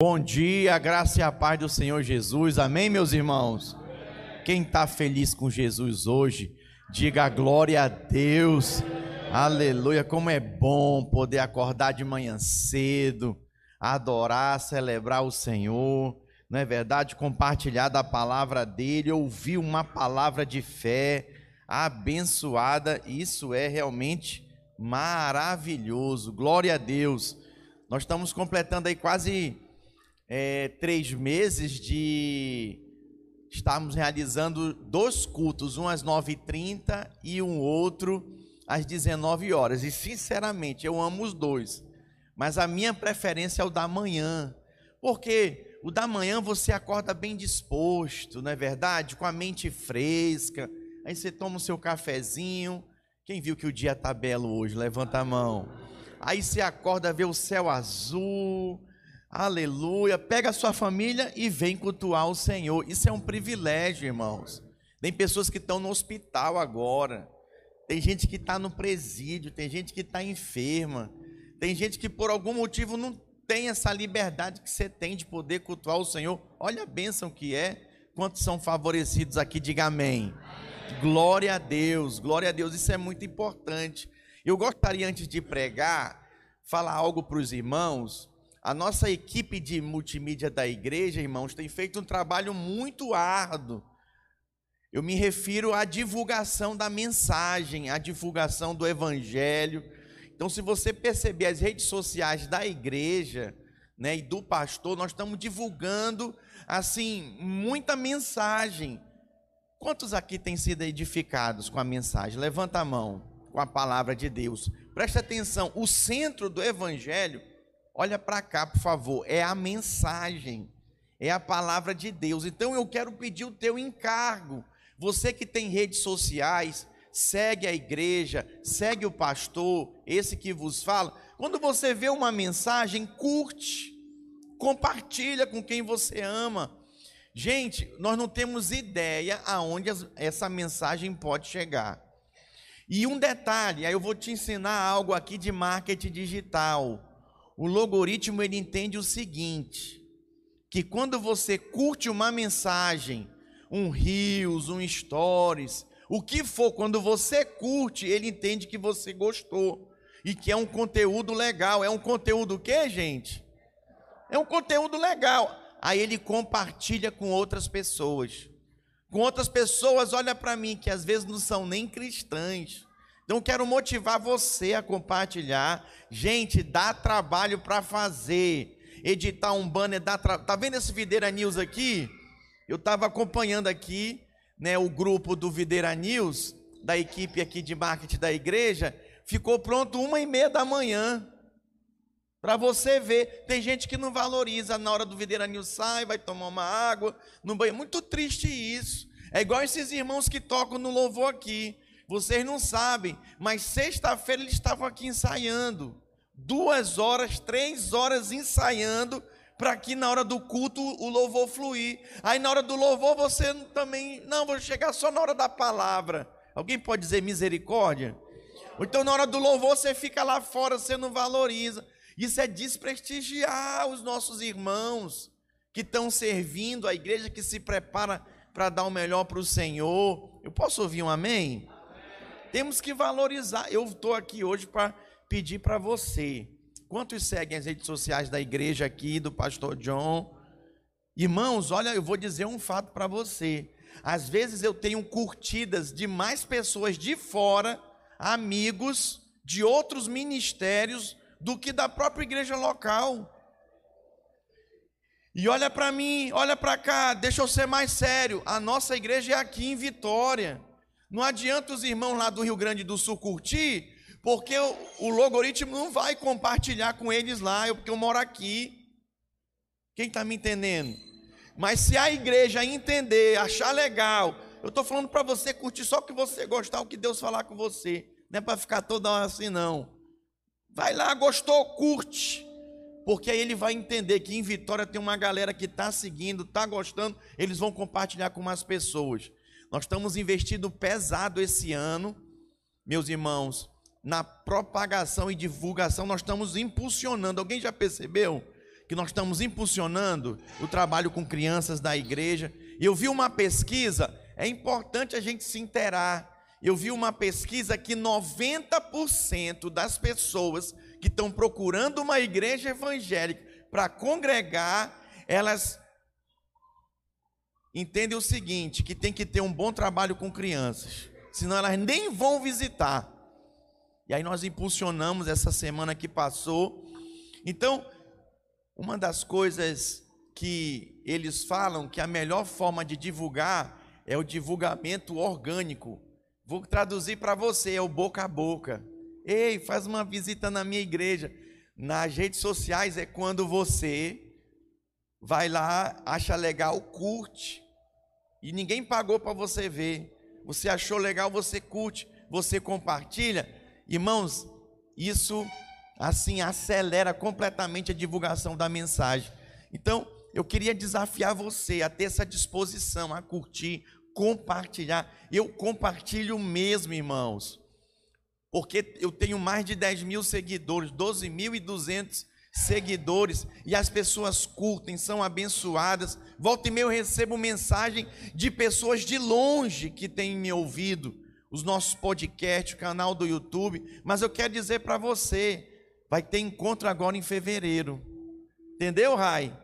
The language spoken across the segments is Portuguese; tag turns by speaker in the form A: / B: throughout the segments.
A: Bom dia, graça e a paz do Senhor Jesus. Amém, meus irmãos? Quem está feliz com Jesus hoje, diga glória a Deus. Aleluia, como é bom poder acordar de manhã cedo, adorar, celebrar o Senhor, não é verdade? Compartilhar da palavra dele, ouvir uma palavra de fé abençoada, isso é realmente maravilhoso. Glória a Deus. Nós estamos completando aí quase é, três meses de estarmos realizando dois cultos, um às 9h30 e um outro às 19 horas. E sinceramente, eu amo os dois. Mas a minha preferência é o da manhã. Porque o da manhã você acorda bem disposto, não é verdade? Com a mente fresca. Aí você toma o seu cafezinho. Quem viu que o dia está belo hoje? Levanta a mão. Aí você acorda, vê o céu azul, aleluia, pega a sua família e vem cultuar o Senhor. Isso é um privilégio, irmãos. Tem pessoas que estão no hospital agora, tem gente que está no presídio, tem gente que está enferma, tem gente que por algum motivo não tem essa liberdade que você tem de poder cultuar o Senhor. Olha a bênção que é. Quantos são favorecidos aqui? Diga amém. Glória a Deus, glória a Deus, isso é muito importante. Eu gostaria, antes de pregar, falar algo para os irmãos. A nossa equipe de multimídia da igreja, irmãos, tem feito um trabalho muito árduo. Eu me refiro à divulgação da mensagem, à divulgação do evangelho. Então, se você perceber as redes sociais da igreja, né, e do pastor, nós estamos divulgando assim muita mensagem. Quantos aqui têm sido edificados com a mensagem? Levanta a mão com a palavra de Deus. Preste atenção, o centro do evangelho, olha para cá, por favor, é a mensagem, é a palavra de Deus. Então eu quero pedir o teu encargo. Você que tem redes sociais, segue a igreja, segue o pastor, esse que vos fala. Quando você vê uma mensagem, curte, compartilha com quem você ama. Gente, nós não temos ideia aonde essa mensagem pode chegar. E um detalhe, aí eu vou te ensinar algo aqui de marketing digital. O logaritmo ele entende o seguinte, que quando você curte uma mensagem, um reels, um stories, o que for, quando você curte, ele entende que você gostou e que é um conteúdo legal. É um conteúdo o quê, gente? É um conteúdo legal. Aí ele compartilha com outras pessoas com outras pessoas, olha para mim, que às vezes não são nem cristãs. Então quero motivar você a compartilhar. Gente, dá trabalho para fazer. Editar um banner dá trabalho. Tá vendo esse Videira News aqui? Eu estava acompanhando aqui, né, o grupo do Videira News, da equipe aqui de marketing da igreja, ficou pronto uma e meia da manhã. Para você ver, tem gente que não valoriza na hora do Videira News sai, vai tomar uma água no banho. Muito triste isso. É igual esses irmãos que tocam no louvor aqui. Vocês não sabem, mas sexta-feira eles estavam aqui ensaiando. Duas horas, três horas ensaiando para que na hora do culto o louvor fluir. Aí na hora do louvor você também, não, vou chegar só na hora da palavra. Alguém pode dizer misericórdia? Então na hora do louvor você fica lá fora, você não valoriza. Isso é desprestigiar os nossos irmãos que estão servindo a igreja, que se prepara para dar o melhor para o Senhor. Eu posso ouvir um amém? Temos que valorizar. Eu estou aqui hoje para pedir para você. Quantos seguem as redes sociais da igreja aqui, do pastor John? Irmãos, olha, eu vou dizer um fato para você. Às vezes eu tenho curtidas de mais pessoas de fora, amigos de outros ministérios, do que da própria igreja local. E olha para mim, olha para cá, deixa eu ser mais sério. A nossa igreja é aqui em Vitória. Não adianta os irmãos lá do Rio Grande do Sul curtir, porque o, logaritmo não vai compartilhar com eles lá, porque eu moro aqui. Quem está me entendendo? Mas se a igreja entender, achar legal, eu estou falando para você curtir só o que você gostar, o que Deus falar com você. Não é para ficar toda hora assim, não. Vai lá, gostou, curte. Porque aí ele vai entender que em Vitória tem uma galera que está seguindo, está gostando, eles vão compartilhar com mais pessoas. Nós estamos investindo pesado esse ano, meus irmãos, na propagação e divulgação, nós estamos impulsionando. Alguém já percebeu que nós estamos impulsionando o trabalho com crianças da igreja. Eu vi uma pesquisa, é importante a gente se interar. Eu vi uma pesquisa que 90% das pessoas que estão procurando uma igreja evangélica para congregar, elas entendem o seguinte: que tem que ter um bom trabalho com crianças, senão elas nem vão visitar. E aí nós impulsionamos essa semana que passou. Então, uma das coisas que eles falam que a melhor forma de divulgar é o divulgamento orgânico. Vou traduzir para você, é o boca a boca. Ei, faz uma visita na minha igreja. Nas redes sociais é quando você vai lá, acha legal, curte. E ninguém pagou para você ver. Você achou legal, você curte, você compartilha. Irmãos, isso assim acelera completamente a divulgação da mensagem. Então, eu queria desafiar você a ter essa disposição a curtir, compartilhar. Eu compartilho mesmo, irmãos, porque eu tenho mais de 10 mil seguidores, 12.200 seguidores, e as pessoas curtem, são abençoadas. Volta e meia eu recebo mensagem de pessoas de longe que têm me ouvido os nossos podcasts, o canal do YouTube, mas eu quero dizer para você, vai ter encontro agora em fevereiro. Entendeu, Rai?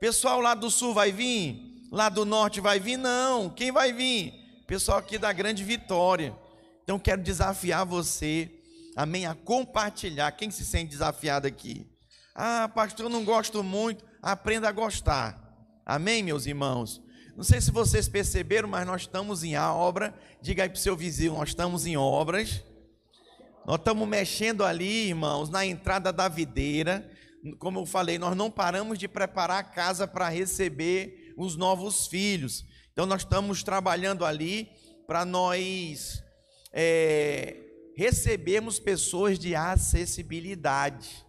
A: Pessoal lá do sul vai vir? Lá do norte vai vir? Não. Quem vai vir? Pessoal aqui da Grande Vitória. Então quero desafiar você, amém, a compartilhar. Quem se sente desafiado aqui? Ah, pastor, eu não gosto muito. Aprenda a gostar. Amém, meus irmãos? Não sei se vocês perceberam, mas nós estamos em obra. Diga aí para o seu vizinho: nós estamos em obras. Nós estamos mexendo ali, irmãos, na entrada da videira. Como eu falei, nós não paramos de preparar a casa para receber os novos filhos. Então, nós estamos trabalhando ali para nós é, recebermos pessoas de acessibilidade.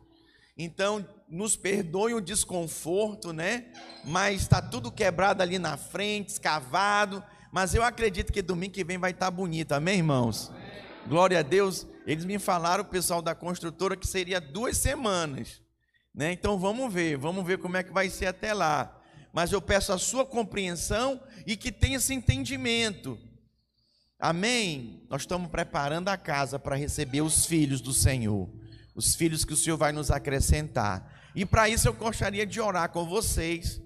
A: Então, nos perdoe o desconforto, né? Mas está tudo quebrado ali na frente, escavado. Mas eu acredito que domingo que vem vai estar tá bonito, amém, irmãos? Glória a Deus. Eles me falaram, o pessoal da construtora, que seria duas semanas. Né? Então vamos ver, vamos ver como é que vai ser até lá. Mas eu peço a sua compreensão e que tenha esse entendimento. Amém? Nós estamos preparando a casa para receber os filhos do Senhor os filhos que o Senhor vai nos acrescentar. E para isso eu gostaria de orar com vocês,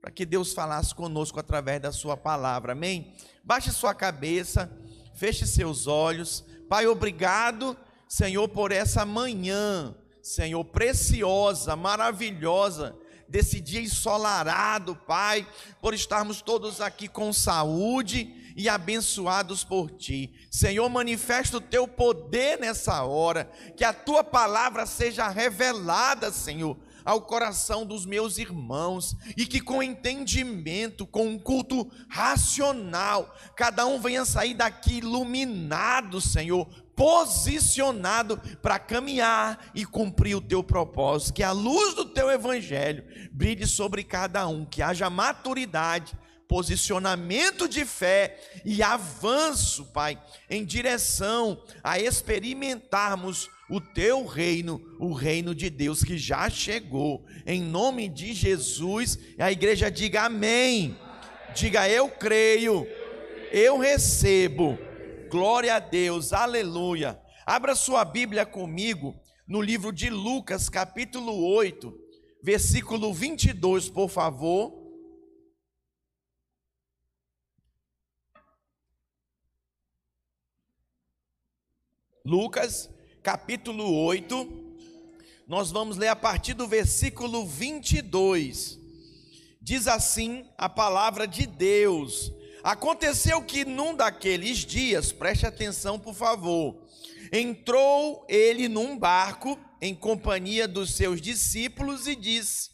A: para que Deus falasse conosco através da Sua palavra, amém? Baixe sua cabeça, feche seus olhos, Pai, obrigado, Senhor, por essa manhã, Senhor, preciosa, maravilhosa, desse dia ensolarado, Pai, por estarmos todos aqui com saúde e abençoados por ti. Senhor, manifesta o teu poder nessa hora, que a tua palavra seja revelada, Senhor, ao coração dos meus irmãos e que com entendimento, com um culto racional, cada um venha sair daqui iluminado, Senhor, posicionado para caminhar e cumprir o teu propósito. Que a luz do teu evangelho brilhe sobre cada um, que haja maturidade posicionamento de fé e avanço, Pai, em direção a experimentarmos o teu reino, o reino de Deus que já chegou. Em nome de Jesus, a igreja diga amém. Diga eu creio, eu recebo. Glória a Deus, aleluia. Abra sua Bíblia comigo no livro de Lucas, capítulo 8, versículo 22, por favor. Lucas, capítulo 8, nós vamos ler a partir do versículo 22. Diz assim a palavra de Deus: Aconteceu que num daqueles dias, preste atenção por favor, entrou ele num barco em companhia dos seus discípulos e disse: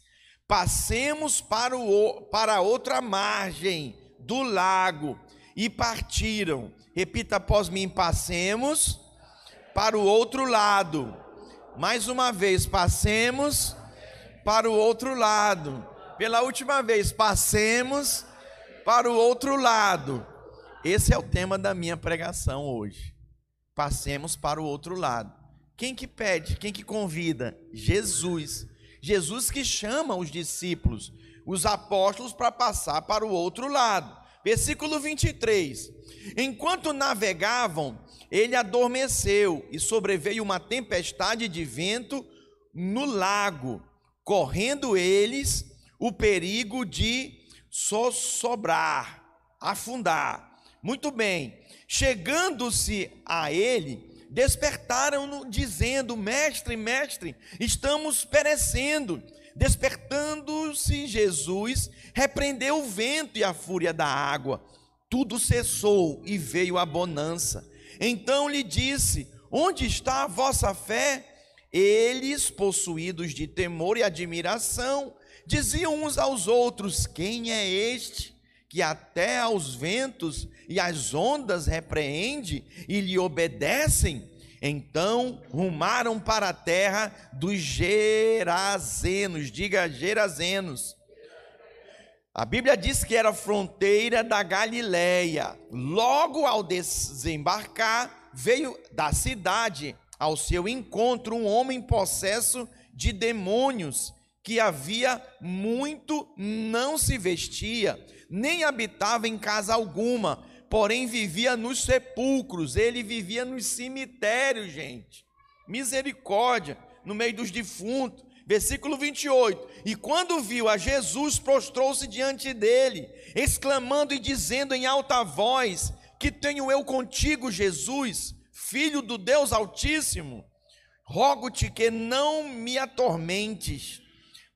A: Passemos para, o, para outra margem do lago. E partiram. Repita após mim: passemos para o outro lado. Mais uma vez, passemos para o outro lado. Pela última vez, passemos para o outro lado. Esse é o tema da minha pregação hoje. Passemos para o outro lado. Quem que pede? Quem que convida? Jesus. Jesus que chama os discípulos, os apóstolos, para passar para o outro lado. Versículo 23: Enquanto navegavam, ele adormeceu e sobreveio uma tempestade de vento no lago, correndo eles o perigo de sossobrar, afundar. Muito bem, chegando-se a ele, despertaram-no, dizendo: Mestre, mestre, estamos perecendo. Despertando-se Jesus, repreendeu o vento e a fúria da água. Tudo cessou e veio a bonança. Então lhe disse: Onde está a vossa fé? Eles, possuídos de temor e admiração, diziam uns aos outros: Quem é este que até aos ventos e às ondas repreende e lhe obedecem? Então rumaram para a terra dos Gerazenos, diga Gerazenos. A Bíblia diz que era fronteira da Galileia. Logo ao desembarcar, veio da cidade ao seu encontro um homem possesso de demônios, que havia muito não se vestia, nem habitava em casa alguma, porém vivia nos sepulcros, ele vivia nos cemitérios, gente. Misericórdia, no meio dos defuntos. Versículo 28. E quando viu a Jesus, prostrou-se diante dele, exclamando e dizendo em alta voz: Que tenho eu contigo, Jesus, filho do Deus Altíssimo? Rogo-te que não me atormentes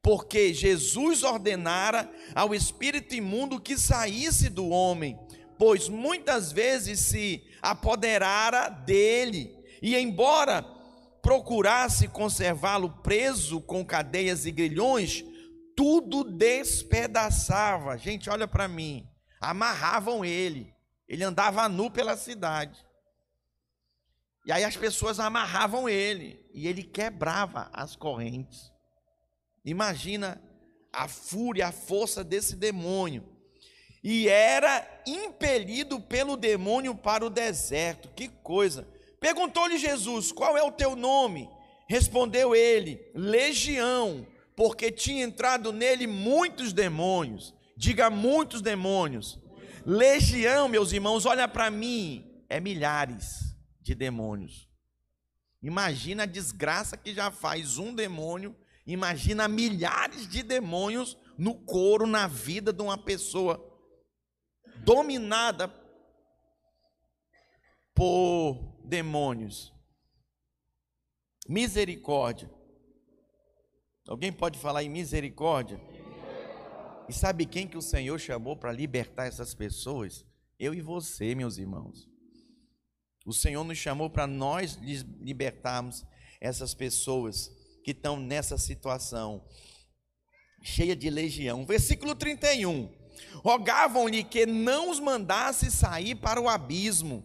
A: porque Jesus ordenara ao espírito imundo que saísse do homem, pois muitas vezes se apoderara dele, e embora procurasse conservá-lo preso com cadeias e grilhões, tudo despedaçava. Gente, olha para mim, amarravam ele, ele andava nu pela cidade. E aí as pessoas amarravam ele, e ele quebrava as correntes. Imagina a fúria, a força desse demônio. E era impelido pelo demônio para o deserto. Que coisa! Perguntou-lhe Jesus: Qual é o teu nome? Respondeu ele: Legião, porque tinha entrado nele muitos demônios. Diga muitos demônios. Legião, meus irmãos, olha para mim, é milhares de demônios. Imagina a desgraça que já faz um demônio Imagina milhares de demônios no couro, na vida de uma pessoa dominada por demônios. Misericórdia. Alguém pode falar em misericórdia? E sabe quem que o Senhor chamou para libertar essas pessoas? Eu e você, meus irmãos. O Senhor nos chamou para nós libertarmos essas pessoas que estão nessa situação, cheia de legião. Versículo 31. Rogavam-lhe que não os mandasse sair para o abismo,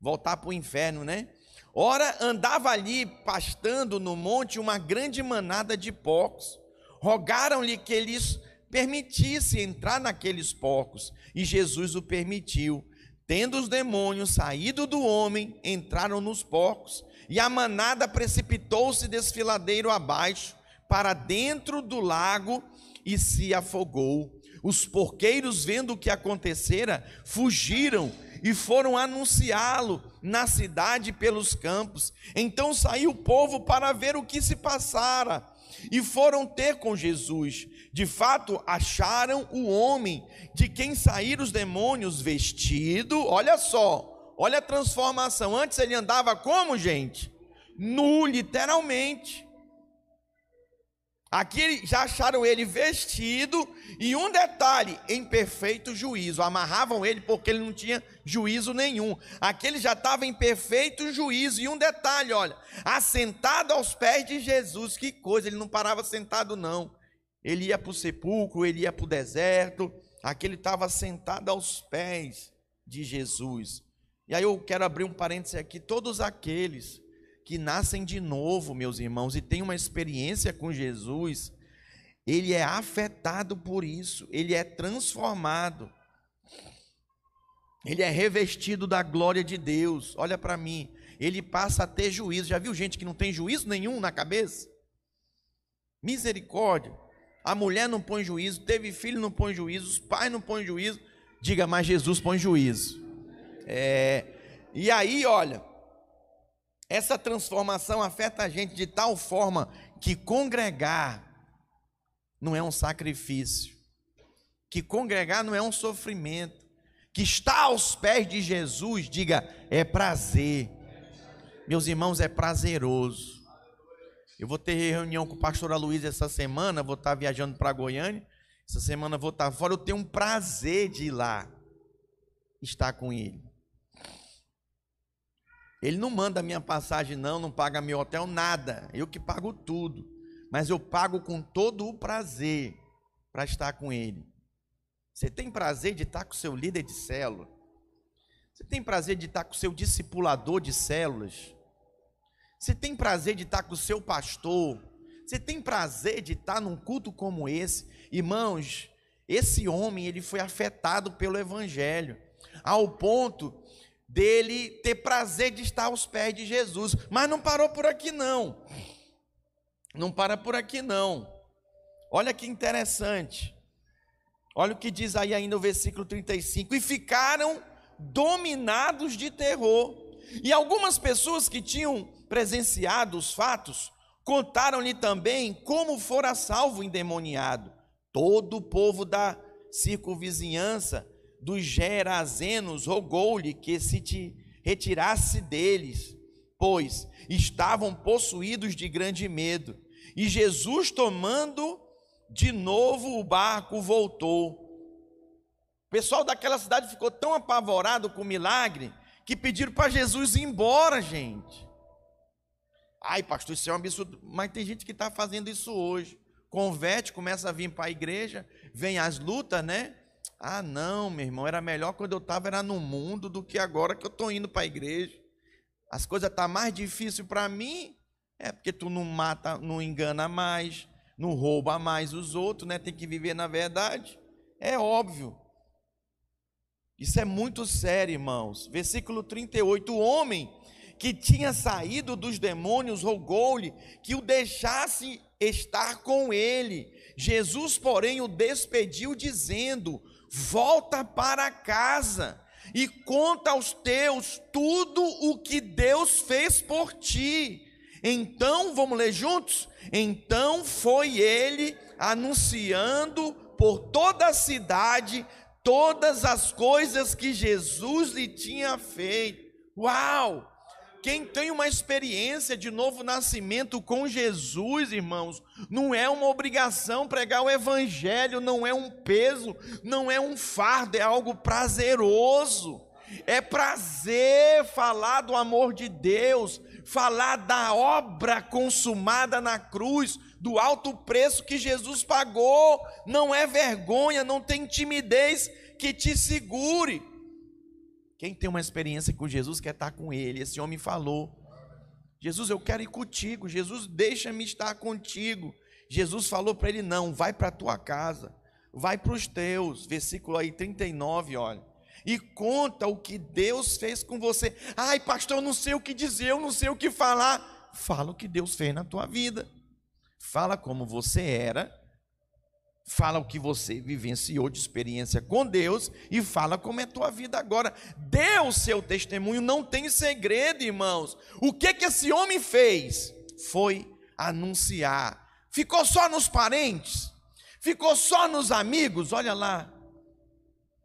A: voltar para o inferno, né? Ora, andava ali pastando no monte uma grande manada de porcos. Rogaram-lhe que lhes permitisse entrar naqueles porcos, e Jesus o permitiu. Tendo os demônios saído do homem, entraram nos porcos, e a manada precipitou-se desfiladeiro abaixo para dentro do lago e se afogou. Os porqueiros, vendo o que acontecera, fugiram e foram anunciá-lo na cidade pelos campos. Então saiu o povo para ver o que se passara e foram ter com Jesus. De fato, acharam o homem de quem saíram os demônios vestido, olha só, Olha a transformação. Antes ele andava como, gente? Nu, literalmente. Aqui já acharam ele vestido e um detalhe, em perfeito juízo. Amarravam ele porque ele não tinha juízo nenhum. Aqui ele já estava em perfeito juízo. E um detalhe, olha, assentado aos pés de Jesus. Que coisa, ele não parava sentado, não. Ele ia para o sepulcro, ele ia para o deserto. Aqui ele estava sentado aos pés de Jesus. E aí eu quero abrir um parêntese aqui: todos aqueles que nascem de novo, meus irmãos, e têm uma experiência com Jesus, ele é afetado por isso, ele é transformado, ele é revestido da glória de Deus. Olha para mim, ele passa a ter juízo. Já viu gente que não tem juízo nenhum na cabeça? Misericórdia. A mulher não põe juízo, teve filho não põe juízo, os pais não põem juízo. Diga, mas Jesus põe juízo. É, e aí, olha, essa transformação afeta a gente de tal forma que congregar não é um sacrifício, que congregar não é um sofrimento, que estar aos pés de Jesus, diga, é prazer. Meus irmãos, é prazeroso. Eu vou ter reunião com o pastor Luiz essa semana, vou estar viajando para Goiânia. Essa semana vou estar fora, eu tenho um prazer de ir lá estar com ele. Ele não manda minha passagem, não, não paga meu hotel, nada. Eu que pago tudo. Mas eu pago com todo o prazer para estar com ele. Você tem prazer de estar com seu líder de célula? Você tem prazer de estar com seu discipulador de células? Você tem prazer de estar com o seu pastor? Você tem prazer de estar num culto como esse? Irmãos, esse homem, ele foi afetado pelo evangelho, ao ponto dele ter prazer de estar aos pés de Jesus. Mas não parou por aqui não. Não para por aqui não. Olha que interessante. Olha o que diz aí ainda no versículo 35. E ficaram dominados de terror. E algumas pessoas que tinham presenciado os fatos contaram-lhe também como fora salvo o endemoniado. Todo o povo da circunvizinhança dos Gerazenos rogou-lhe que se te retirasse deles, pois estavam possuídos de grande medo. E Jesus, tomando de novo o barco, voltou. O pessoal daquela cidade ficou tão apavorado com o milagre que pediram para Jesus ir embora, gente. Ai, pastor, isso é um absurdo. Mas tem gente que está fazendo isso hoje. Converte, começa a vir para a igreja, vem as lutas, né? Ah, não, meu irmão, era melhor quando eu estava era no mundo do que agora que eu estou indo para a igreja. As coisas estão tá mais difíceis para mim, é porque tu não mata, não engana mais, não rouba mais os outros, né? Tem que viver na verdade. É óbvio. Isso é muito sério, irmãos. Versículo 38: O homem que tinha saído dos demônios rogou-lhe que o deixasse estar com ele. Jesus, porém, o despediu, dizendo: volta para casa e conta aos teus tudo o que Deus fez por ti. Então, vamos ler juntos? Então foi ele anunciando por toda a cidade todas as coisas que Jesus lhe tinha feito. Uau! Quem tem uma experiência de novo nascimento com Jesus, irmãos, não é uma obrigação pregar o Evangelho, não é um peso, não é um fardo, é algo prazeroso. É prazer falar do amor de Deus, falar da obra consumada na cruz, do alto preço que Jesus pagou. Não é vergonha, não tem timidez que te segure. Quem tem uma experiência com Jesus quer estar com Ele. Esse homem falou: Jesus, eu quero ir contigo. Jesus, deixa-me estar contigo. Jesus falou para ele: Não, vai para a tua casa, vai para os teus. Versículo aí 39, olha. E conta o que Deus fez com você. Ai, pastor, eu não sei o que dizer, eu não sei o que falar. Fala o que Deus fez na tua vida. Fala como você era Fala o que você vivenciou de experiência com Deus e fala como é a tua vida agora. Dê o seu testemunho, não tem segredo, irmãos. O que que esse homem fez? Foi anunciar. Ficou só nos parentes? Ficou só nos amigos? Olha lá.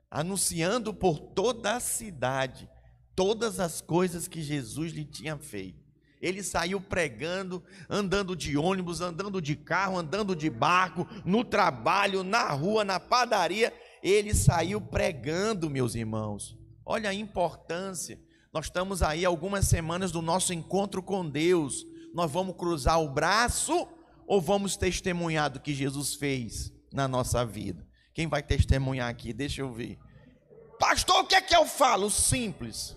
A: Anunciando por toda a cidade todas as coisas que Jesus lhe tinha feito. Ele saiu pregando, andando de ônibus, andando de carro, andando de barco, no trabalho, na rua, na padaria. Ele saiu pregando, meus irmãos. Olha a importância. Nós estamos aí algumas semanas do nosso encontro com Deus. Nós vamos cruzar o braço ou vamos testemunhar do que Jesus fez na nossa vida? Quem vai testemunhar aqui? Deixa eu ver. Pastor, o que é que eu falo? Simples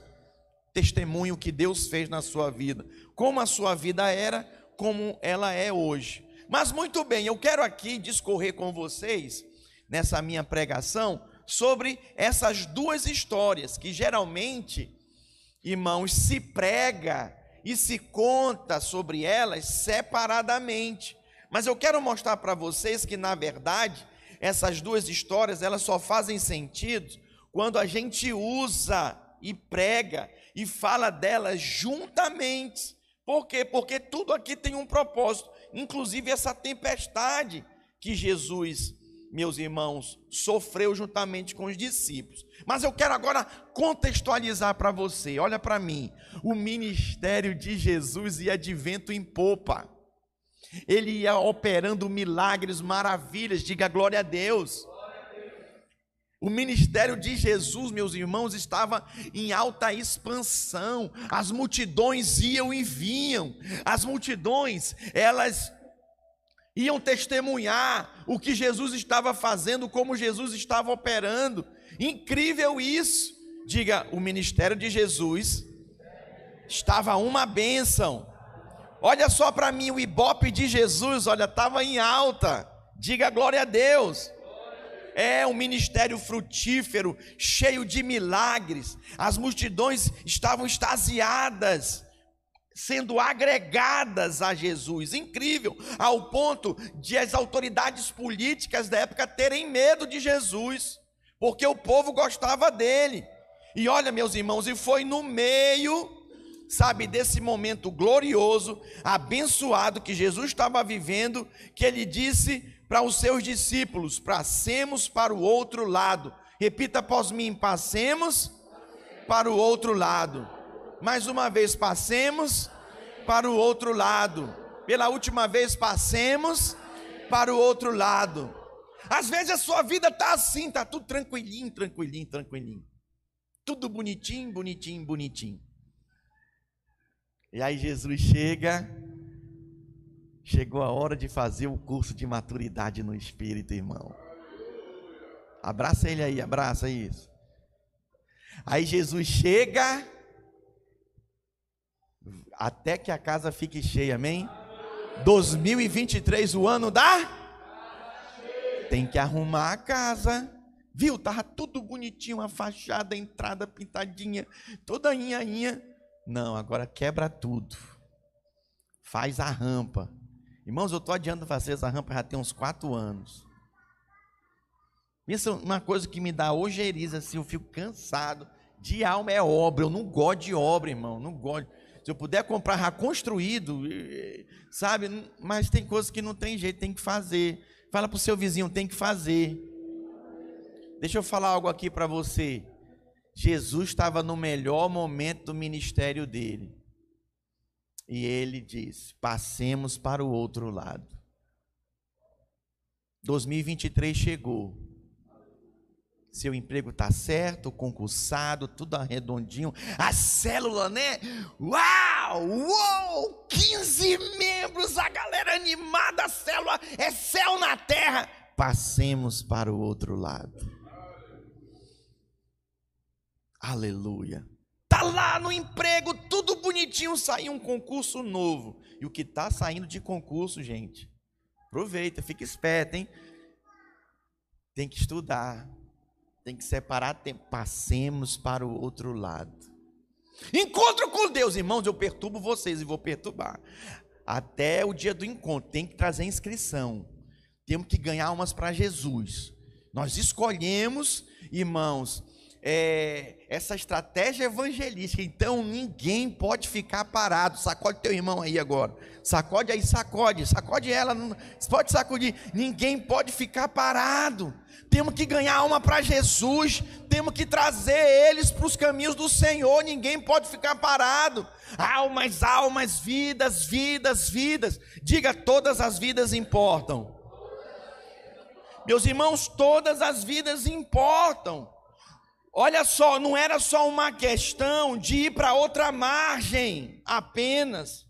A: testemunho que Deus fez na sua vida, como a sua vida era, como ela é hoje. Mas muito bem, eu quero aqui discorrer com vocês, nessa minha pregação, sobre essas duas histórias que geralmente, irmãos, se prega e se conta sobre elas separadamente. Mas eu quero mostrar para vocês que na verdade essas duas histórias elas só fazem sentido quando a gente usa e prega e fala delas juntamente. Por quê? Porque tudo aqui tem um propósito, inclusive essa tempestade que Jesus, meus irmãos, sofreu juntamente com os discípulos. Mas eu quero agora contextualizar para você. Olha para mim. O ministério de Jesus ia de vento em popa. Ele ia operando milagres, maravilhas. Diga glória a Deus. O ministério de Jesus, meus irmãos, estava em alta expansão. As multidões iam e vinham. As multidões, elas iam testemunhar o que Jesus estava fazendo, como Jesus estava operando. Incrível isso. Diga, o ministério de Jesus estava uma bênção. Olha só para mim, o ibope de Jesus, olha, estava em alta. Diga glória a Deus. É um ministério frutífero, cheio de milagres. As multidões estavam extasiadas, sendo agregadas a Jesus. Incrível, ao ponto de as autoridades políticas da época terem medo de Jesus porque o povo gostava dele. E olha, meus irmãos, e foi no meio, sabe, desse momento glorioso, abençoado que Jesus estava vivendo, que ele disse para os seus discípulos: passemos para o outro lado. Repita após mim: passemos para o outro lado. Mais uma vez, passemos para o outro lado. Pela última vez, passemos para o outro lado. Às vezes a sua vida está assim, está tudo tranquilinho, tranquilinho, tranquilinho. Tudo bonitinho, bonitinho, bonitinho. E aí Jesus chega, chegou a hora de fazer o curso de maturidade no Espírito, irmão. Abraça ele aí, abraça isso. Aí Jesus chega, até que a casa fique cheia, amém? 2023, o ano da tem que arrumar a casa. Viu? Tava tudo bonitinho, a fachada, a entrada pintadinha, toda inha. Não, agora quebra tudo. Faz a rampa. Irmãos, eu estou adiando fazer essa rampa já tem uns quatro anos. Pensa uma coisa que me dá ojeriza, assim, eu fico cansado. De alma é obra, eu não gosto de obra, irmão, não gosto. Se eu puder comprar já construído, sabe? Mas tem coisas que não tem jeito, tem que fazer. Fala para o seu vizinho, tem que fazer. Deixa eu falar algo aqui para você. Jesus estava no melhor momento do ministério dele. E ele disse: passemos para o outro lado. 2023 chegou. Seu emprego está certo, concursado, tudo arredondinho. A célula, né? Uau! Uou! 15 membros, a galera animada, a célula é céu na terra. Passemos para o outro lado. Aleluia. Tá lá no emprego, tudo bonitinho, saiu um concurso novo. E o que está saindo de concurso, gente? Aproveita, fica esperto, hein? Tem que estudar tem que separar tempo. Passemos para o outro lado. Encontro com Deus, irmãos, eu perturbo vocês e vou perturbar. Até o dia do encontro, tem que trazer inscrição. Temos que ganhar umas para Jesus. Nós escolhemos, irmãos, é, essa estratégia evangelística. Então ninguém pode ficar parado. Sacode teu irmão aí agora. Sacode aí, sacode, sacode ela. Pode sacudir. Ninguém pode ficar parado. Temos que ganhar alma para Jesus. Temos que trazer eles para os caminhos do Senhor. Ninguém pode ficar parado. Almas, almas, vidas, vidas, vidas. Diga: todas as vidas importam. Meus irmãos, todas as vidas importam. Olha só, não era só uma questão de ir para outra margem apenas,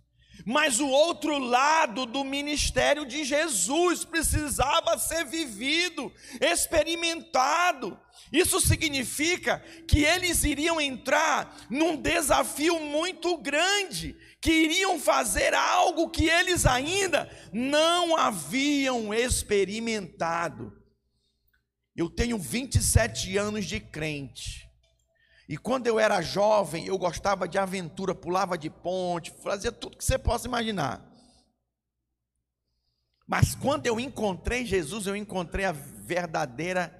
A: mas o outro lado do ministério de Jesus precisava ser vivido, experimentado. Isso significa que eles iriam entrar num desafio muito grande, que iriam fazer algo que eles ainda não haviam experimentado. Eu tenho 27 anos de crente. E quando eu era jovem, eu gostava de aventura, pulava de ponte, fazia tudo que você possa imaginar. Mas quando eu encontrei Jesus, eu encontrei a verdadeira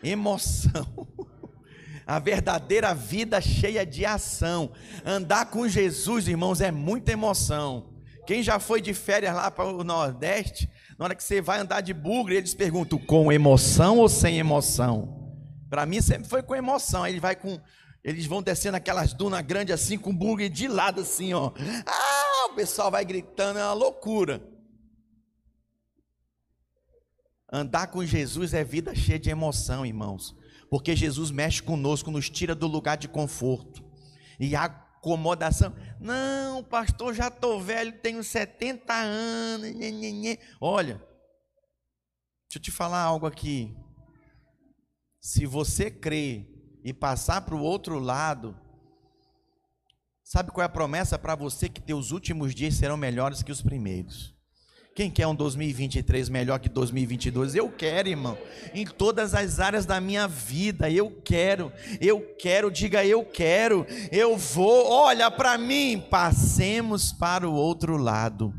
A: emoção. A verdadeira vida cheia de ação. Andar com Jesus, irmãos, é muita emoção. Quem já foi de férias lá para o Nordeste, na hora que você vai andar de bugre, eles perguntam com emoção ou sem emoção? Para mim sempre foi com emoção. Aí ele vai com eles vão descendo aquelas dunas grandes assim com bugre de lado assim, ó. Ah, o pessoal vai gritando, é uma loucura. Andar com Jesus é vida cheia de emoção, irmãos. Porque Jesus mexe conosco, nos tira do lugar de conforto. E a acomodação. Não, pastor, já estou velho, tenho 70 anos. Olha, deixa eu te falar algo aqui. Se você crê e passar para o outro lado, sabe qual é a promessa para você que teus últimos dias serão melhores que os primeiros? Quem quer um 2023 melhor que 2022? Eu quero, irmão. Em todas as áreas da minha vida, eu quero. Eu quero, diga eu quero. Eu vou. Olha para mim, passemos para o outro lado. O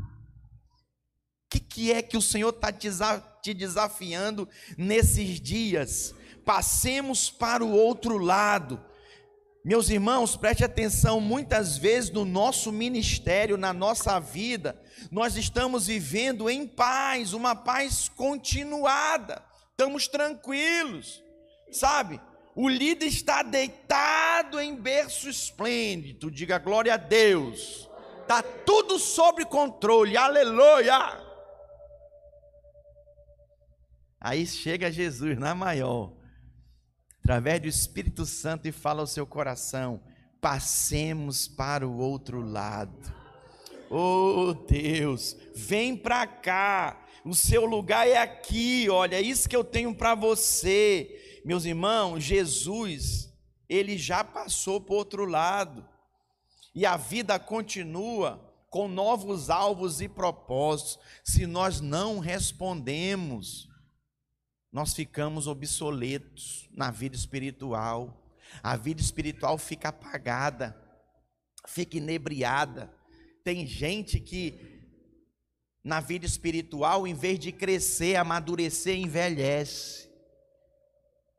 A: que, que é que o Senhor está te desafiando nesses dias? Passemos para o outro lado. Meus irmãos, preste atenção, muitas vezes no nosso ministério, na nossa vida, nós estamos vivendo em paz, uma paz continuada, estamos tranquilos, sabe? O líder está deitado em berço esplêndido, diga glória a Deus, está tudo sob controle, aleluia. Aí chega Jesus na maior através do Espírito Santo e fala ao seu coração: passemos para o outro lado. Oh Deus, vem para cá. O seu lugar é aqui. Olha, é isso que eu tenho para você. Meus irmãos, Jesus, ele já passou para o outro lado. E a vida continua com novos alvos e propósitos. Se nós não respondemos, nós ficamos obsoletos na vida espiritual. A vida espiritual fica apagada, fica inebriada. Tem gente que na vida espiritual, em vez de crescer, amadurecer, envelhece.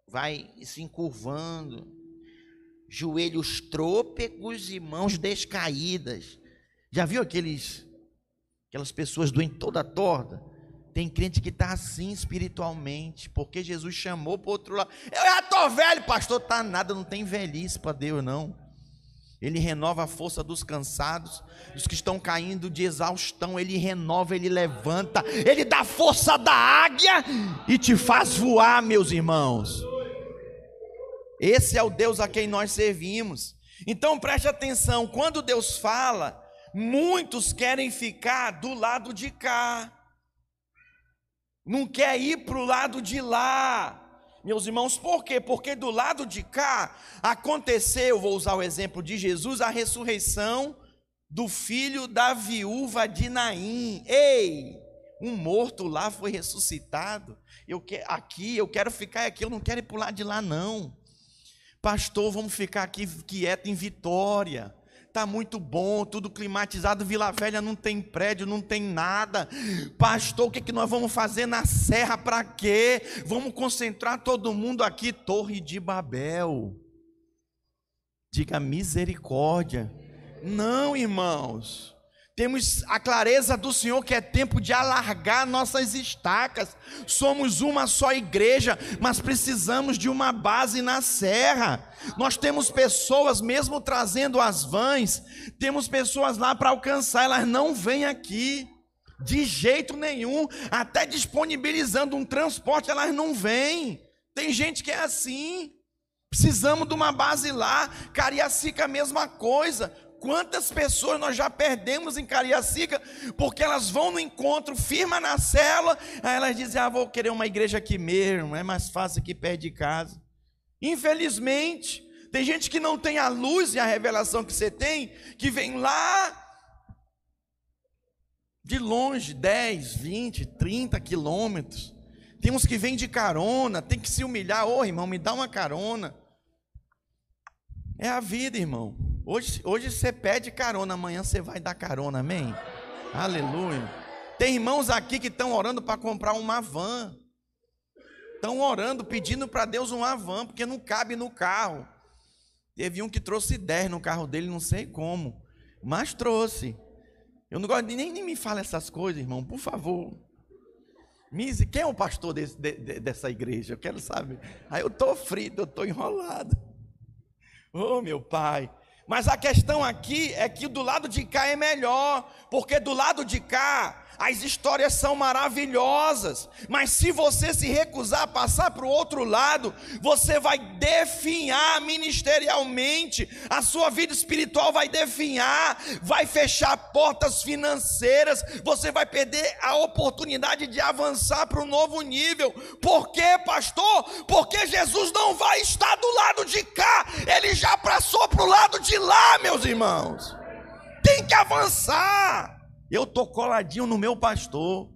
A: Vai se encurvando, joelhos trôpegos e mãos descaídas. Já viu aqueles aquelas pessoas doentes toda torta? Tem crente que está assim espiritualmente, porque Jesus chamou para outro lado. Eu já estou velho, pastor. Tá nada, não tem velhice para Deus, não. Ele renova a força dos cansados, dos que estão caindo de exaustão. Ele renova, ele levanta, ele dá força da águia e te faz voar, meus irmãos. Esse é o Deus a quem nós servimos. Então preste atenção: quando Deus fala, muitos querem ficar do lado de cá não quer ir para o lado de lá. Meus irmãos, por quê? Porque do lado de cá aconteceu, vou usar o exemplo de Jesus, a ressurreição do filho da viúva de Naim. Ei, um morto lá foi ressuscitado. Eu que, aqui, eu quero ficar aqui, eu não quero ir para o lado de lá, não. Pastor, vamos ficar aqui quieto em Vitória está muito bom, tudo climatizado, Vila Velha não tem prédio, não tem nada. Pastor, o que, que nós vamos fazer na serra? Para quê? Vamos concentrar todo mundo aqui, Torre de Babel. Diga misericórdia. Não, irmãos. Temos a clareza do Senhor que é tempo de alargar nossas estacas. Somos uma só igreja, mas precisamos de uma base na serra. Nós temos pessoas, mesmo trazendo as vãs, temos pessoas lá para alcançar, elas não vêm aqui. De jeito nenhum, até disponibilizando um transporte, elas não vêm. Tem gente que é assim. Precisamos de uma base lá. Cariacica, a mesma coisa. Quantas pessoas nós já perdemos em Cariacica, porque elas vão no encontro, firma na cela, aí elas dizem: Ah, vou querer uma igreja aqui mesmo, é mais fácil aqui perto de casa. Infelizmente, tem gente que não tem a luz e a revelação que você tem, que vem lá de longe, 10, 20, 30 quilômetros. Tem uns que vêm de carona, tem que se humilhar, ô oh, irmão, me dá uma carona. É a vida, irmão. Hoje, hoje você pede carona, amanhã você vai dar carona, amém? Aleluia. Tem irmãos aqui que estão orando para comprar uma van. Estão orando, pedindo para Deus uma van, porque não cabe no carro. Teve um que trouxe 10 no carro dele, não sei como, mas trouxe. Eu não gosto de nem, nem me fala essas coisas, irmão, por favor. Mise, quem é o pastor desse, de, de, dessa igreja? Eu quero saber. Aí eu estou frito, eu estou enrolado. Oh, meu pai. Mas a questão aqui é que do lado de cá é melhor, porque do lado de cá as histórias são maravilhosas, mas se você se recusar a passar para o outro lado, você vai definhar ministerialmente, a sua vida espiritual vai definhar, vai fechar portas financeiras, você vai perder a oportunidade de avançar para um novo nível. Por quê, pastor? Porque Jesus não vai estar do lado de cá, ele já passou para o lado de lá, meus irmãos. Tem que avançar. Eu estou coladinho no meu pastor.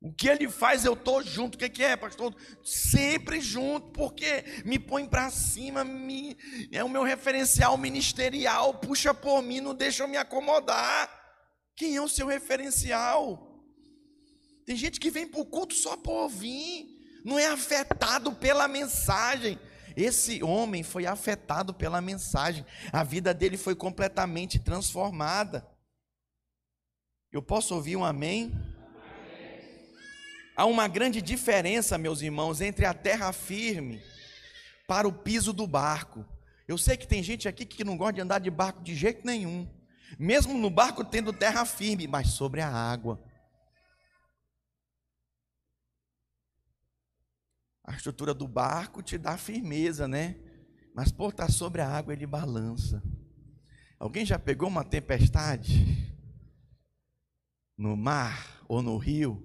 A: O que ele faz, eu estou junto. O que, que é, pastor? Sempre junto, porque me põe para cima, me, é o meu referencial ministerial, puxa por mim, não deixa eu me acomodar. Quem é o seu referencial? Tem gente que vem para o culto só por ouvir, não é afetado pela mensagem. Esse homem foi afetado pela mensagem, a vida dele foi completamente transformada. Eu posso ouvir um amém? Há uma grande diferença, meus irmãos, entre a terra firme para o piso do barco. Eu sei que tem gente aqui que não gosta de andar de barco de jeito nenhum, mesmo no barco tendo terra firme, mas sobre a água. A estrutura do barco te dá firmeza, né? Mas por estar sobre a água ele balança. Alguém já pegou uma tempestade? No mar ou no rio.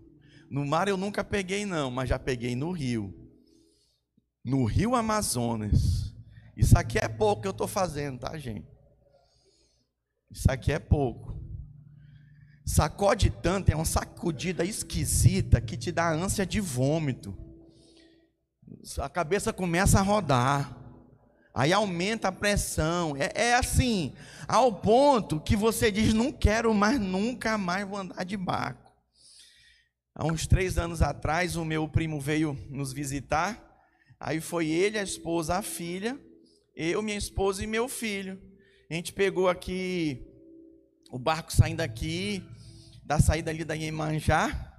A: No mar eu nunca peguei, não, mas já peguei no rio. No rio Amazonas. Isso aqui é pouco que eu estou fazendo, tá, gente? Isso aqui é pouco. Sacode tanto, é uma sacudida esquisita que te dá ânsia de vômito. A cabeça começa a rodar. Aí aumenta a pressão. É, é, assim, ao ponto que você diz: não quero mais, nunca mais vou andar de barco. Há uns três anos atrás, o meu primo veio nos visitar. Aí foi ele, a esposa, a filha, eu, minha esposa e meu filho. A gente pegou aqui o barco saindo aqui, da saída ali da Iemanjá.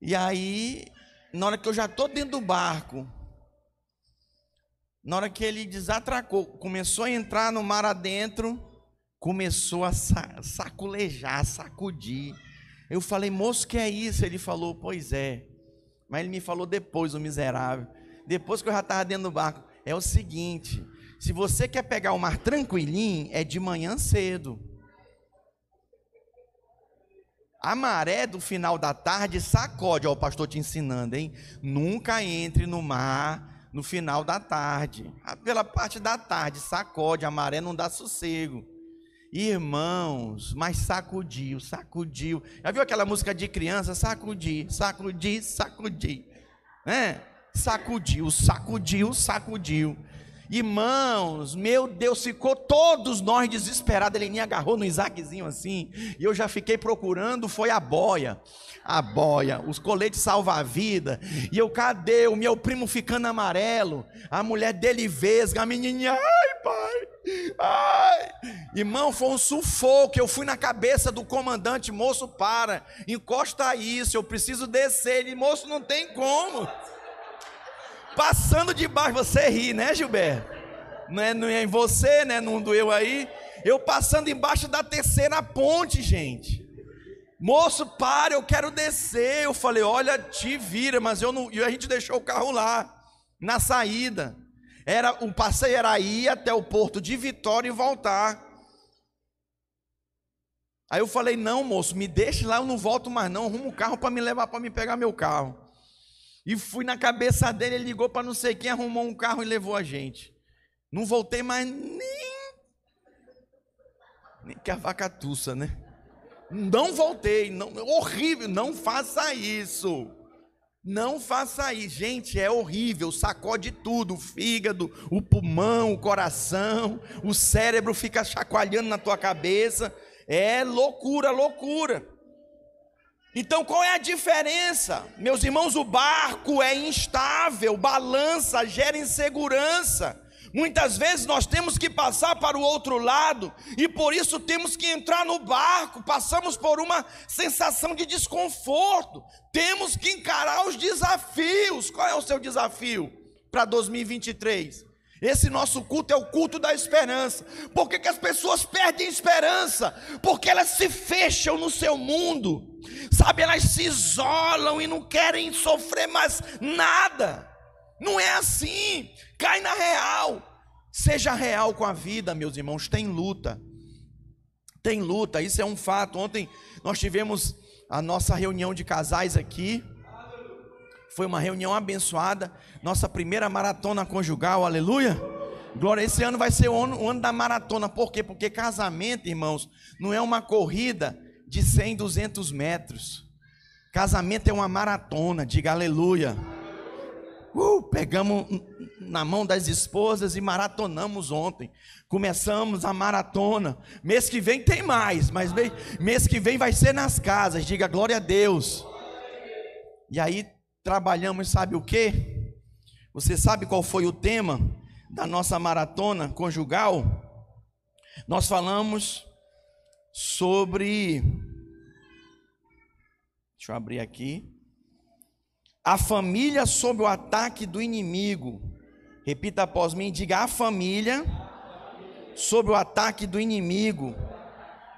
A: E aí, na hora que eu já estou dentro do barco, na hora que ele desatracou, começou a entrar no mar adentro, começou a saculejar, sacudir. Eu falei, moço, que é isso? Ele falou, pois é. Mas ele me falou depois, o miserável. Depois que eu já estava dentro do barco. É o seguinte: se você quer pegar o mar tranquilinho, é de manhã cedo. A maré do final da tarde sacode, ó, o pastor te ensinando, hein? Nunca entre no mar no final da tarde. Ah, pela parte da tarde, sacode, a maré não dá sossego. Irmãos, mas sacudiu, sacudiu. Já viu aquela música de criança? Sacudi, sacudi, sacudi. É? Sacudiu, sacudiu, sacudiu. Irmãos, meu Deus, ficou todos nós desesperados. Ele me agarrou no Isaaczinho assim. E eu já fiquei procurando, foi a boia. A boia, os coletes salva-vida. E eu, cadê? O meu primo ficando amarelo. A mulher dele vesga, a menininha, ai, pai. Ai, irmão, foi um sufoco. Eu fui na cabeça do comandante, moço, para, encosta isso, eu preciso descer. Ele, moço, não tem como. Passando debaixo, você ri, né, Gilberto? Não é, não é em você, né? Não doeu aí. Eu passando embaixo da terceira ponte, gente. Moço, para, eu quero descer. Eu falei, olha, te vira, mas eu não. E a gente deixou o carro lá, na saída. Era o passeio era ir até o porto de Vitória e voltar. Aí eu falei, não, moço, me deixe lá, eu não volto mais não. Arruma o carro para me levar para me pegar meu carro. E fui na cabeça dele, ele ligou para não sei quem, arrumou um carro e levou a gente. Não voltei mais nem. Nem que a vaca tussa, né? Não voltei, não, horrível, não faça isso. Não faça isso, gente, é horrível, sacode tudo, o fígado, o pulmão, o coração, o cérebro fica chacoalhando na tua cabeça, é loucura, loucura. Então qual é a diferença? Meus irmãos, o barco é instável, balança, gera insegurança. Muitas vezes nós temos que passar para o outro lado e por isso temos que entrar no barco, passamos por uma sensação de desconforto. Temos que encarar os desafios. Qual é o seu desafio para 2023? Esse nosso culto é o culto da esperança. Por que, que as pessoas perdem esperança? Porque elas se fecham no seu mundo, sabe? Elas se isolam e não querem sofrer mais nada. Não é assim. Cai na real. Seja real com a vida, meus irmãos. Tem luta. Tem luta, isso é um fato. Ontem nós tivemos a nossa reunião de casais aqui. Foi uma reunião abençoada. Nossa primeira maratona conjugal, aleluia. Glória, esse ano vai ser o ano, o ano da maratona. Por quê? Porque casamento, irmãos, não é uma corrida de 100, 200 metros. Casamento é uma maratona, diga aleluia. Uh, pegamos na mão das esposas e maratonamos ontem. Começamos a maratona. Mês que vem tem mais, mas mês que vem vai ser nas casas. Diga glória a Deus. E aí trabalhamos, sabe o que? Você sabe qual foi o tema da nossa maratona conjugal? Nós falamos sobre. Deixa eu abrir aqui. A família sob o ataque do inimigo. Repita após mim, diga a família sob o ataque do inimigo.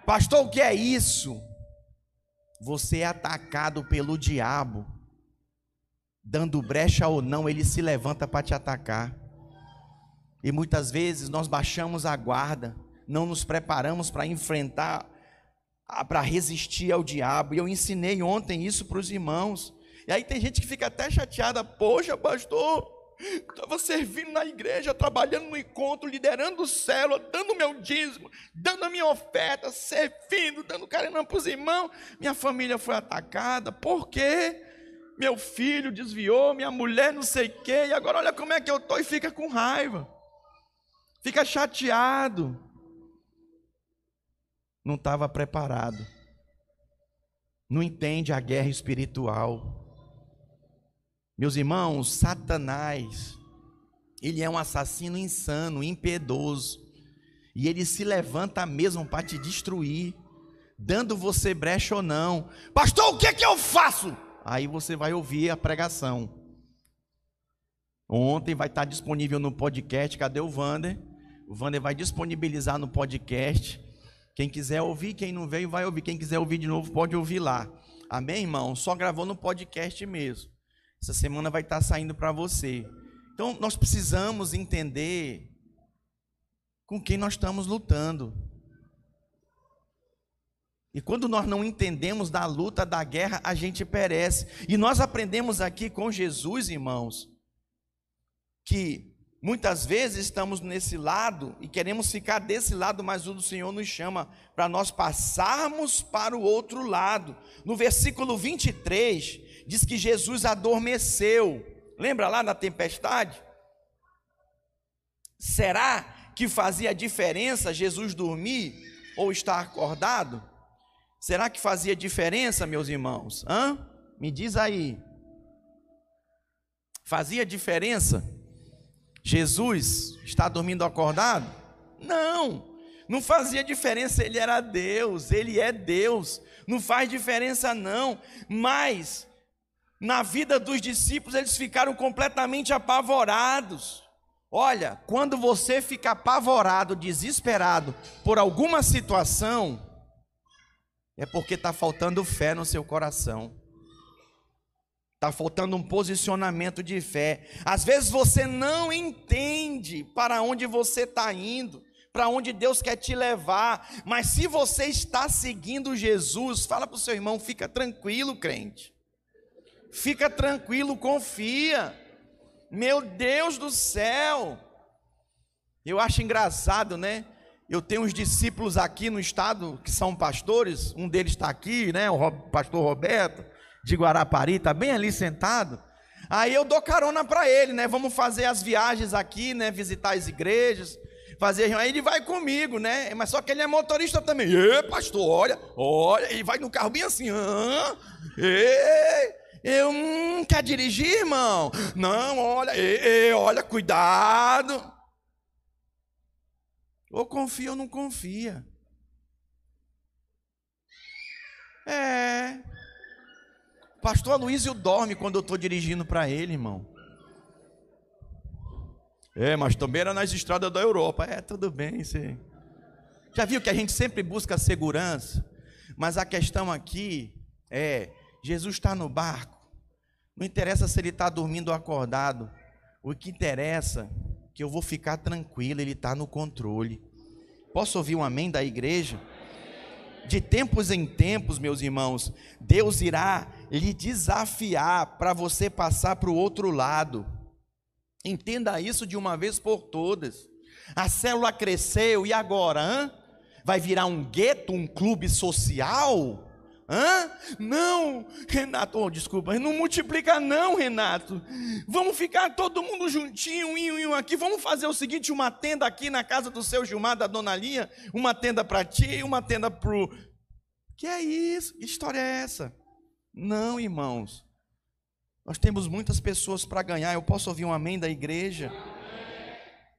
A: Pastor, o que é isso? Você é atacado pelo diabo dando brecha ou não, ele se levanta para te atacar. E muitas vezes nós baixamos a guarda, não nos preparamos para enfrentar, para resistir ao diabo. E eu ensinei ontem isso para os irmãos. E aí tem gente que fica até chateada, poxa, pastor, estava servindo na igreja, trabalhando no encontro, liderando o célula, dando meu dízimo, dando a minha oferta, servindo, dando carinho para os irmãos. Minha família foi atacada, por quê? Meu filho desviou, minha mulher não sei o quê, e agora olha como é que eu estou e fica com raiva, fica chateado. Não estava preparado, não entende a guerra espiritual. Meus irmãos, Satanás, ele é um assassino insano, impiedoso, e ele se levanta mesmo para te destruir, dando você brecha ou não. Pastor, o que é que eu faço? Aí você vai ouvir a pregação. Ontem vai estar disponível no podcast. Cadê o Vander? O Vander vai disponibilizar no podcast. Quem quiser ouvir, quem não veio, vai ouvir. Quem quiser ouvir de novo, pode ouvir lá. Amém, irmão? Só gravou no podcast mesmo. Essa semana vai estar saindo para você. Então, nós precisamos entender com quem nós estamos lutando. E quando nós não entendemos da luta, da guerra, a gente perece. E nós aprendemos aqui com Jesus, irmãos, que muitas vezes estamos nesse lado e queremos ficar desse lado, mas o Senhor nos chama para nós passarmos para o outro lado. No versículo 23, diz que Jesus adormeceu. Lembra lá na tempestade? Será que fazia diferença Jesus dormir ou estar acordado? Será que fazia diferença, meus irmãos? Hã? Me diz aí. Fazia diferença? Jesus está dormindo acordado? Não, não fazia diferença, ele era Deus, ele é Deus, não faz diferença não, mas na vida dos discípulos eles ficaram completamente apavorados. Olha, quando você fica apavorado, desesperado por alguma situação, é porque está faltando fé no seu coração. Está faltando um posicionamento de fé. Às vezes você não entende para onde você está indo, para onde Deus quer te levar. Mas se você está seguindo Jesus, fala para o seu irmão: fica tranquilo, crente. Fica tranquilo, confia. Meu Deus do céu. Eu acho engraçado, né? Eu tenho uns discípulos aqui no estado que são pastores, um deles está aqui, né? O pastor Roberto, de Guarapari, está bem ali sentado. Aí eu dou carona para ele, né? Vamos fazer as viagens aqui, né? Visitar as igrejas. fazer aí ele vai comigo, né? Mas só que ele é motorista também. Ê, pastor, olha, olha, ele vai no carro bem assim. Ah, ê, eu hum, quer dirigir, irmão? Não, olha, ê, olha, cuidado. Ou confia ou não confia. É. Pastor Aloysio dorme quando eu estou dirigindo para ele, irmão. É, mas também era nas estradas da Europa. É, tudo bem, sim. Já viu que a gente sempre busca segurança? Mas a questão aqui é: Jesus está no barco. Não interessa se ele está dormindo ou acordado. O que interessa que eu vou ficar tranquilo, ele está no controle. Posso ouvir um amém da igreja? De tempos em tempos, meus irmãos, Deus irá lhe desafiar para você passar para o outro lado. Entenda isso de uma vez por todas. A célula cresceu e agora? Hã? Vai virar um gueto, um clube social? Hã? Não, Renato, oh, desculpa, não multiplica não, Renato. Vamos ficar todo mundo juntinho, um, um aqui. Vamos fazer o seguinte, uma tenda aqui na casa do seu Gilmar, da Dona Lia, uma tenda para ti, uma tenda para o... Que é isso? Que história é essa? Não, irmãos. Nós temos muitas pessoas para ganhar. Eu posso ouvir um amém da igreja?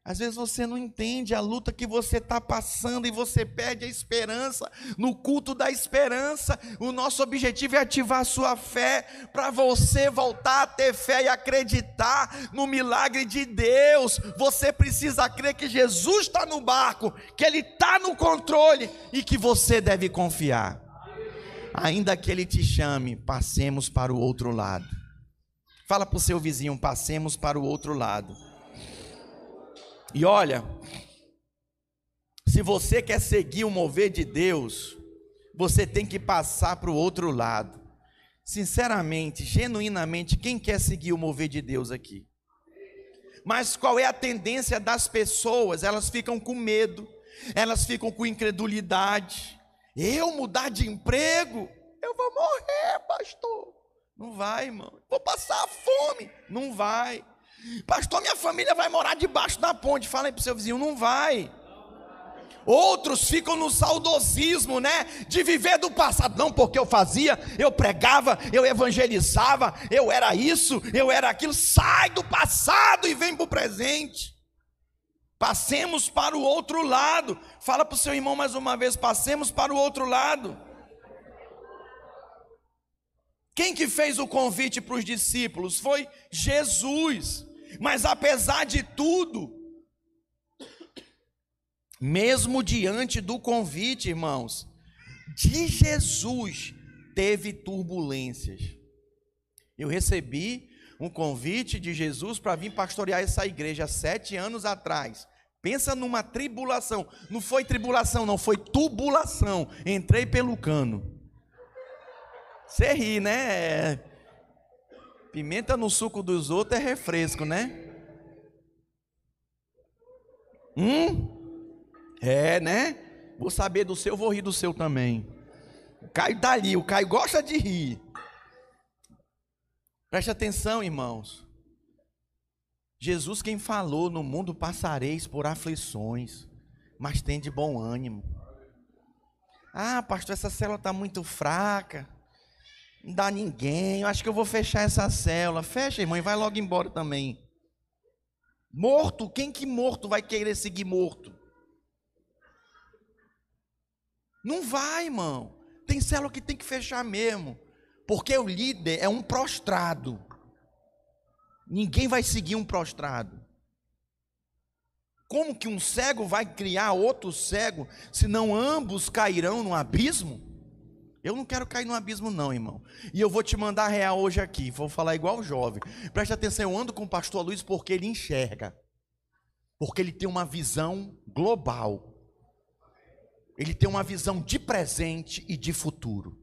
A: Às vezes você não entende a luta que você está passando e você perde a esperança. No culto da esperança, o nosso objetivo é ativar a sua fé para você voltar a ter fé e acreditar no milagre de Deus. Você precisa crer que Jesus está no barco, que Ele está no controle e que você deve confiar. Ainda que Ele te chame, passemos para o outro lado. Fala para o seu vizinho, passemos para o outro lado. E olha, se você quer seguir o mover de Deus, você tem que passar para o outro lado. Sinceramente, genuinamente, quem quer seguir o mover de Deus aqui? Mas qual é a tendência das pessoas? Elas ficam com medo, elas ficam com incredulidade. Eu mudar de emprego? Eu vou morrer, pastor. Não vai, irmão. Vou passar fome. Não vai. Pastor, minha família vai morar debaixo da ponte. Fala aí para o seu vizinho, não vai. Outros ficam no saudosismo, né? De viver do passado. Não, porque eu fazia, eu pregava, eu evangelizava, eu era isso, eu era aquilo. Sai do passado e vem para o presente. Passemos para o outro lado. Fala para o seu irmão mais uma vez: passemos para o outro lado. Quem que fez o convite para os discípulos? Foi Jesus. Mas apesar de tudo, mesmo diante do convite, irmãos, de Jesus, teve turbulências. Eu recebi um convite de Jesus para vir pastorear essa igreja sete anos atrás. Pensa numa tribulação. Não foi tribulação, não, foi tubulação. Entrei pelo cano. Você ri, né? Pimenta no suco dos outros é refresco, né? Hum? É, né? Vou saber do seu, vou rir do seu também. O Caio tá ali, o Caio gosta de rir. Preste atenção, irmãos. Jesus quem falou, no mundo passareis por aflições, mas tem de bom ânimo. Ah, pastor, essa célula está muito fraca não dá ninguém, eu acho que eu vou fechar essa célula. Fecha, irmão, e vai logo embora também. Morto, quem que morto vai querer seguir morto? Não vai, irmão. Tem célula que tem que fechar mesmo. Porque o líder é um prostrado. Ninguém vai seguir um prostrado. Como que um cego vai criar outro cego, se não ambos cairão no abismo? Eu não quero cair no abismo, não, irmão. E eu vou te mandar real hoje aqui. Vou falar igual o jovem. Preste atenção, eu ando com o pastor Luiz porque ele enxerga. Porque ele tem uma visão global. Ele tem uma visão de presente e de futuro.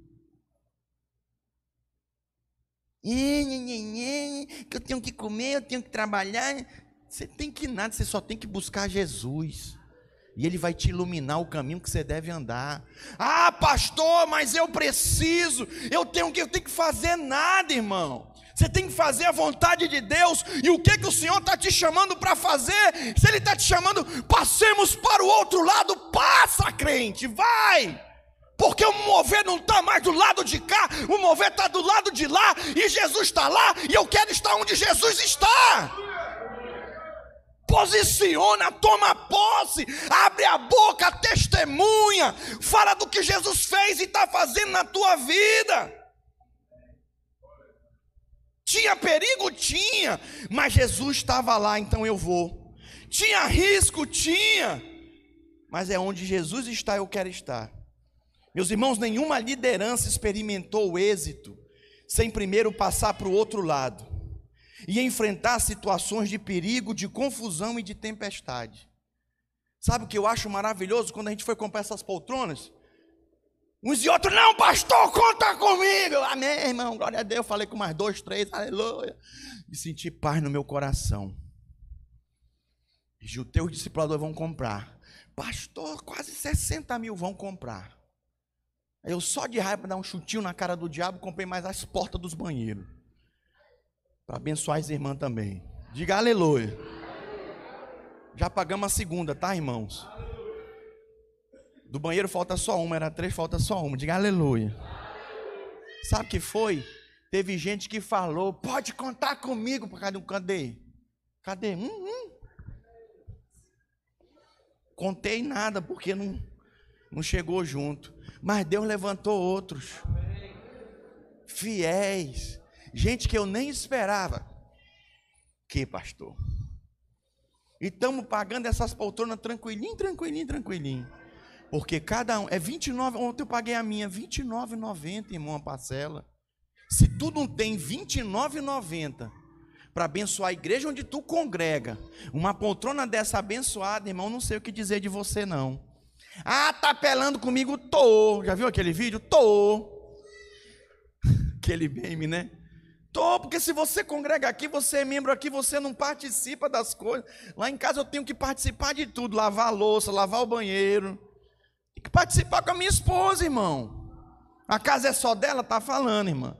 A: Que eu tenho que comer, eu tenho que trabalhar. Você tem que nada, você só tem que buscar Jesus e Ele vai te iluminar o caminho que você deve andar. Ah, pastor, mas eu preciso, eu tenho que, eu tenho que fazer nada, irmão. Você tem que fazer a vontade de Deus. E o que, que o Senhor está te chamando para fazer? Se Ele está te chamando, passemos para o outro lado, passa, crente, vai. Porque o mover não está mais do lado de cá, o mover está do lado de lá, e Jesus está lá, e eu quero estar onde Jesus está posiciona, toma posse, abre a boca, testemunha, fala do que Jesus fez e está fazendo na tua vida. Tinha perigo? Tinha, mas Jesus estava lá, então eu vou. Tinha risco? Tinha, mas é onde Jesus está, eu quero estar. Meus irmãos, nenhuma liderança experimentou o êxito sem primeiro passar para o outro lado e enfrentar situações de perigo, de confusão e de tempestade. Sabe o que eu acho maravilhoso quando a gente foi comprar essas poltronas? Uns e outros, não, pastor, conta comigo. Amém, irmão, glória a Deus. Falei com mais dois, três, aleluia. E senti paz no meu coração. E os teus discipuladores vão comprar. Pastor, quase 60 mil vão comprar. Eu só de raiva dar um chutinho na cara do diabo, comprei mais as portas dos banheiros. Para abençoar as irmãs também. Diga aleluia. Já pagamos a segunda, tá, irmãos? Do banheiro falta só uma, era três, falta só uma. Diga aleluia. Sabe o que foi? Teve gente que falou: pode contar comigo. Cadê? Cadê? Cadê? Hum, hum. Contei nada, porque não, não chegou junto. Mas Deus levantou outros. Fiéis Gente que eu nem esperava. Que pastor? E estamos pagando essas poltronas tranquilinho, tranquilinho, tranquilinho. Porque cada um é 29, ontem eu paguei a minha 29,90, irmão, a parcela. Se tu não tem 29,90 para abençoar a igreja onde tu congrega, uma poltrona dessa abençoada, irmão, não sei o que dizer de você não. Ah, tá apelando comigo, tô. Já viu aquele vídeo? Tô. Aquele meme, né? Tô, porque se você congrega aqui, você é membro aqui, você não participa das coisas. Lá em casa eu tenho que participar de tudo: lavar a louça, lavar o banheiro. Tem que participar com a minha esposa, irmão. A casa é só dela, tá falando, irmã.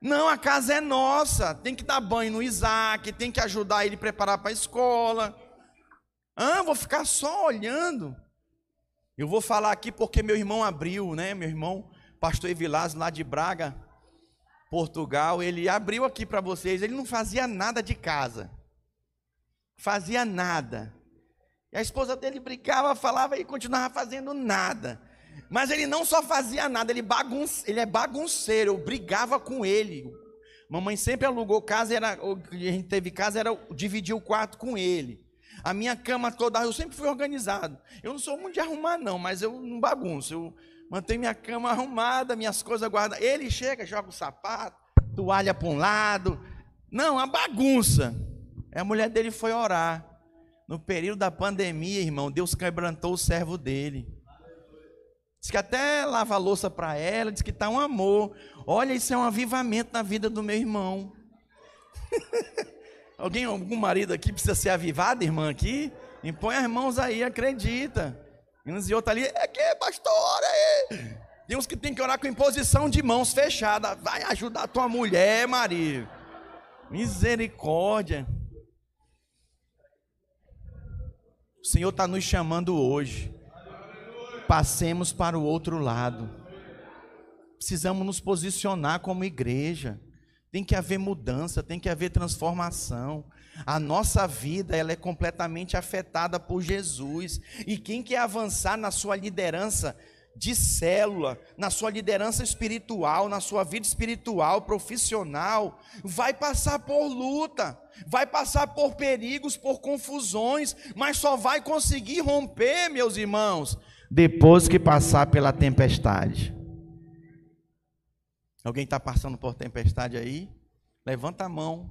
A: Não, a casa é nossa. Tem que dar banho no Isaac, tem que ajudar ele a preparar para a escola. Ah, vou ficar só olhando. Eu vou falar aqui porque meu irmão abriu, né? Meu irmão pastor Evilás, lá de Braga, Portugal, ele abriu aqui para vocês, ele não fazia nada de casa. Fazia nada. E a esposa dele brigava, falava e continuava fazendo nada. Mas ele não só fazia nada, ele, bagunce, ele é bagunceiro, eu brigava com ele. Mamãe sempre alugou casa, era, a gente teve casa, era dividir o quarto com ele. A minha cama toda, eu sempre fui organizado. Eu não sou muito de arrumar, não, mas eu não bagunço. Eu mantenho minha cama arrumada, minhas coisas guardadas. Ele chega, joga o sapato, toalha para um lado. Não, a bagunça. a mulher dele foi orar. No período da pandemia, irmão, Deus quebrantou o servo dele. Diz que até lava a louça para ela, diz que está um amor. Olha, isso é um avivamento na vida do meu irmão. Alguém, algum marido aqui precisa ser avivado, irmã, aqui? Impõe as mãos aí, acredita. Uns e outros ali, é que, pastor, aí. Tem uns que tem que orar com imposição de mãos fechadas. Vai ajudar tua mulher, Maria. Misericórdia. O Senhor está nos chamando hoje. Passemos para o outro lado. Precisamos nos posicionar como igreja. Tem que haver mudança, tem que haver transformação. A nossa vida ela é completamente afetada por Jesus. E quem quer avançar na sua liderança de célula, na sua liderança espiritual, na sua vida espiritual, profissional, vai passar por luta, vai passar por perigos, por confusões, mas só vai conseguir romper, meus irmãos, depois que passar pela tempestade. Alguém está passando por tempestade aí? Levanta a mão.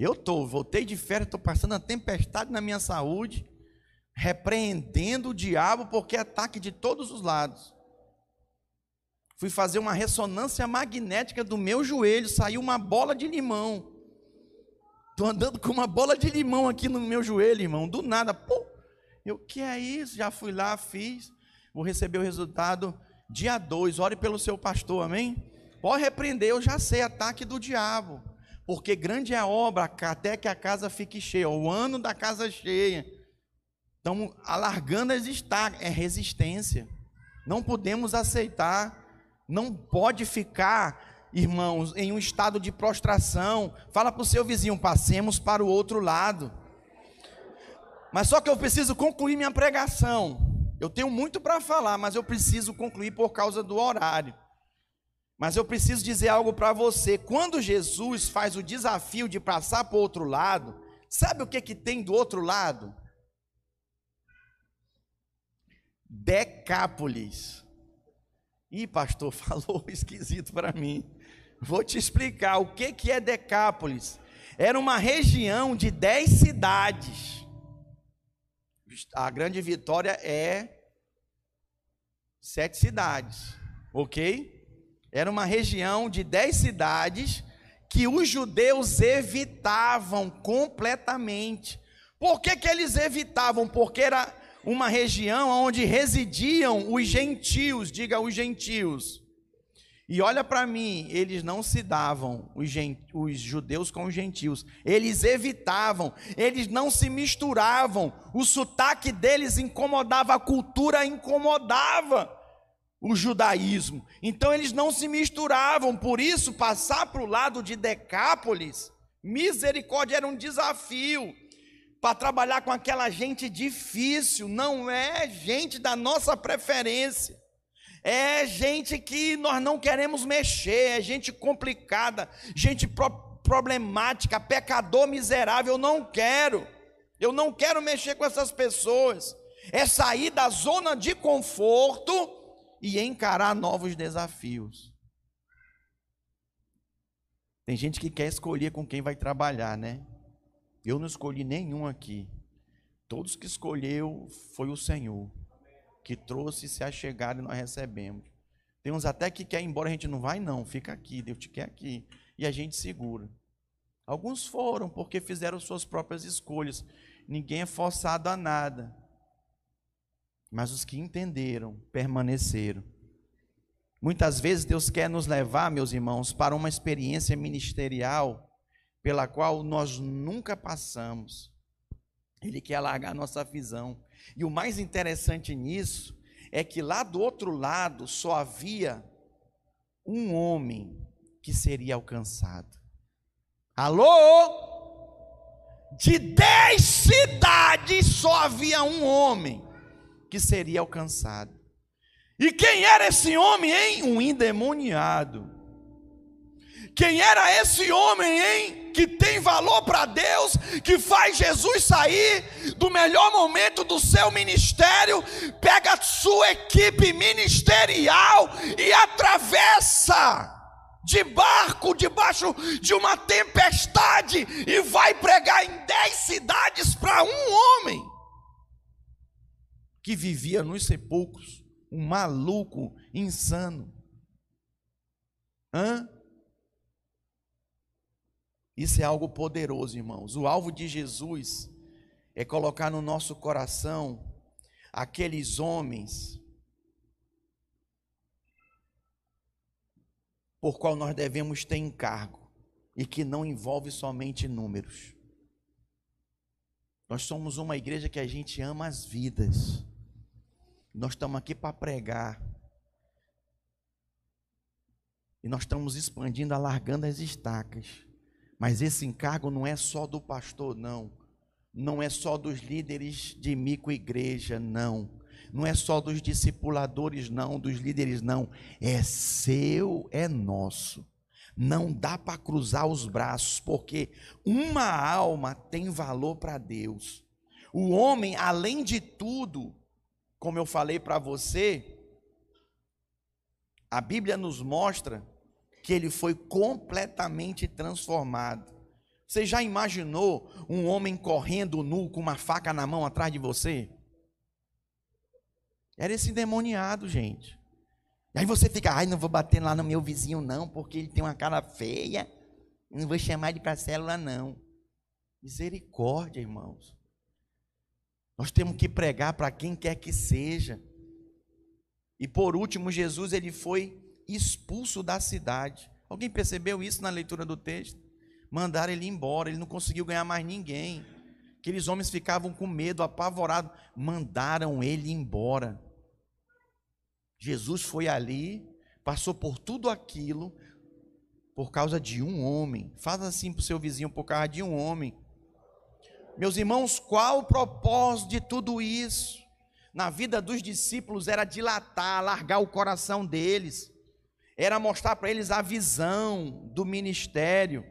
A: Eu estou, voltei de férias, estou passando a tempestade na minha saúde, repreendendo o diabo porque é ataque de todos os lados. Fui fazer uma ressonância magnética do meu joelho, saiu uma bola de limão. Estou andando com uma bola de limão aqui no meu joelho, irmão, do nada. Pô, eu, que é isso? Já fui lá, fiz. Vou receber o resultado dia 2. Ore pelo seu pastor, amém? Pode repreender, eu já sei, ataque do diabo. Porque grande é a obra até que a casa fique cheia, o ano da casa cheia. Então, alargando as estacas, é resistência. Não podemos aceitar, não pode ficar, irmãos, em um estado de prostração. Fala para o seu vizinho, passemos para o outro lado. Mas só que eu preciso concluir minha pregação. Eu tenho muito para falar, mas eu preciso concluir por causa do horário. Mas eu preciso dizer algo para você. Quando Jesus faz o desafio de passar para o outro lado, sabe o que, que tem do outro lado? Decápolis. Ih, pastor, falou esquisito para mim. Vou te explicar o que, que é Decápolis. Era uma região de dez cidades. A grande vitória é sete cidades, ok? Era uma região de dez cidades que os judeus evitavam completamente. Por que, que eles evitavam? Porque era uma região onde residiam os gentios, diga os gentios. E olha para mim, eles não se davam, os, os, judeus com os gentios, eles evitavam, eles não se misturavam, o sotaque deles incomodava, a cultura incomodava o judaísmo. Então eles não se misturavam, por isso passar para o lado de Decápolis, misericórdia era um desafio para trabalhar com aquela gente difícil, não é gente da nossa preferência. É gente que nós não queremos mexer, é gente complicada, gente pro problemática, pecador miserável, eu não quero. Eu não quero mexer com essas pessoas. É sair da zona de conforto e encarar novos desafios. Tem gente que quer escolher com quem vai trabalhar, né? Eu não escolhi nenhum aqui. Todos que escolheu foi o Senhor, que trouxe se achegaram e nós recebemos. Tem uns até que quer ir embora, a gente não vai não, fica aqui, Deus te quer aqui. E a gente segura. Alguns foram porque fizeram suas próprias escolhas. Ninguém é forçado a nada. Mas os que entenderam, permaneceram. Muitas vezes Deus quer nos levar, meus irmãos, para uma experiência ministerial pela qual nós nunca passamos. Ele quer alargar nossa visão. E o mais interessante nisso é que lá do outro lado só havia um homem que seria alcançado. Alô? De dez cidades só havia um homem que seria alcançado. E quem era esse homem, hein? Um endemoniado. Quem era esse homem, hein? Que tem valor para Deus, que faz Jesus sair do melhor momento do seu ministério, pega a sua equipe ministerial e atravessa de barco debaixo de uma tempestade e vai pregar em dez cidades para um homem que vivia nos sepulcros, um maluco insano. Hã? Isso é algo poderoso, irmãos. O alvo de Jesus é colocar no nosso coração aqueles homens por qual nós devemos ter encargo e que não envolve somente números. Nós somos uma igreja que a gente ama as vidas. Nós estamos aqui para pregar. E nós estamos expandindo, alargando as estacas. Mas esse encargo não é só do pastor, não. Não é só dos líderes de microigreja, não. Não é só dos discipuladores, não, dos líderes, não. É seu, é nosso. Não dá para cruzar os braços, porque uma alma tem valor para Deus. O homem, além de tudo, como eu falei para você, a Bíblia nos mostra que ele foi completamente transformado. Você já imaginou um homem correndo nu com uma faca na mão atrás de você? Era esse endemoniado, gente. E aí você fica, ai, não vou bater lá no meu vizinho, não, porque ele tem uma cara feia. Não vou chamar ele para célula, não. Misericórdia, irmãos. Nós temos que pregar para quem quer que seja. E por último, Jesus ele foi expulso da cidade. Alguém percebeu isso na leitura do texto? Mandaram ele embora, ele não conseguiu ganhar mais ninguém. Aqueles homens ficavam com medo, apavorados. Mandaram ele embora. Jesus foi ali, passou por tudo aquilo, por causa de um homem. Faz assim para o seu vizinho, por causa de um homem. Meus irmãos, qual o propósito de tudo isso? Na vida dos discípulos era dilatar, alargar o coração deles, era mostrar para eles a visão do ministério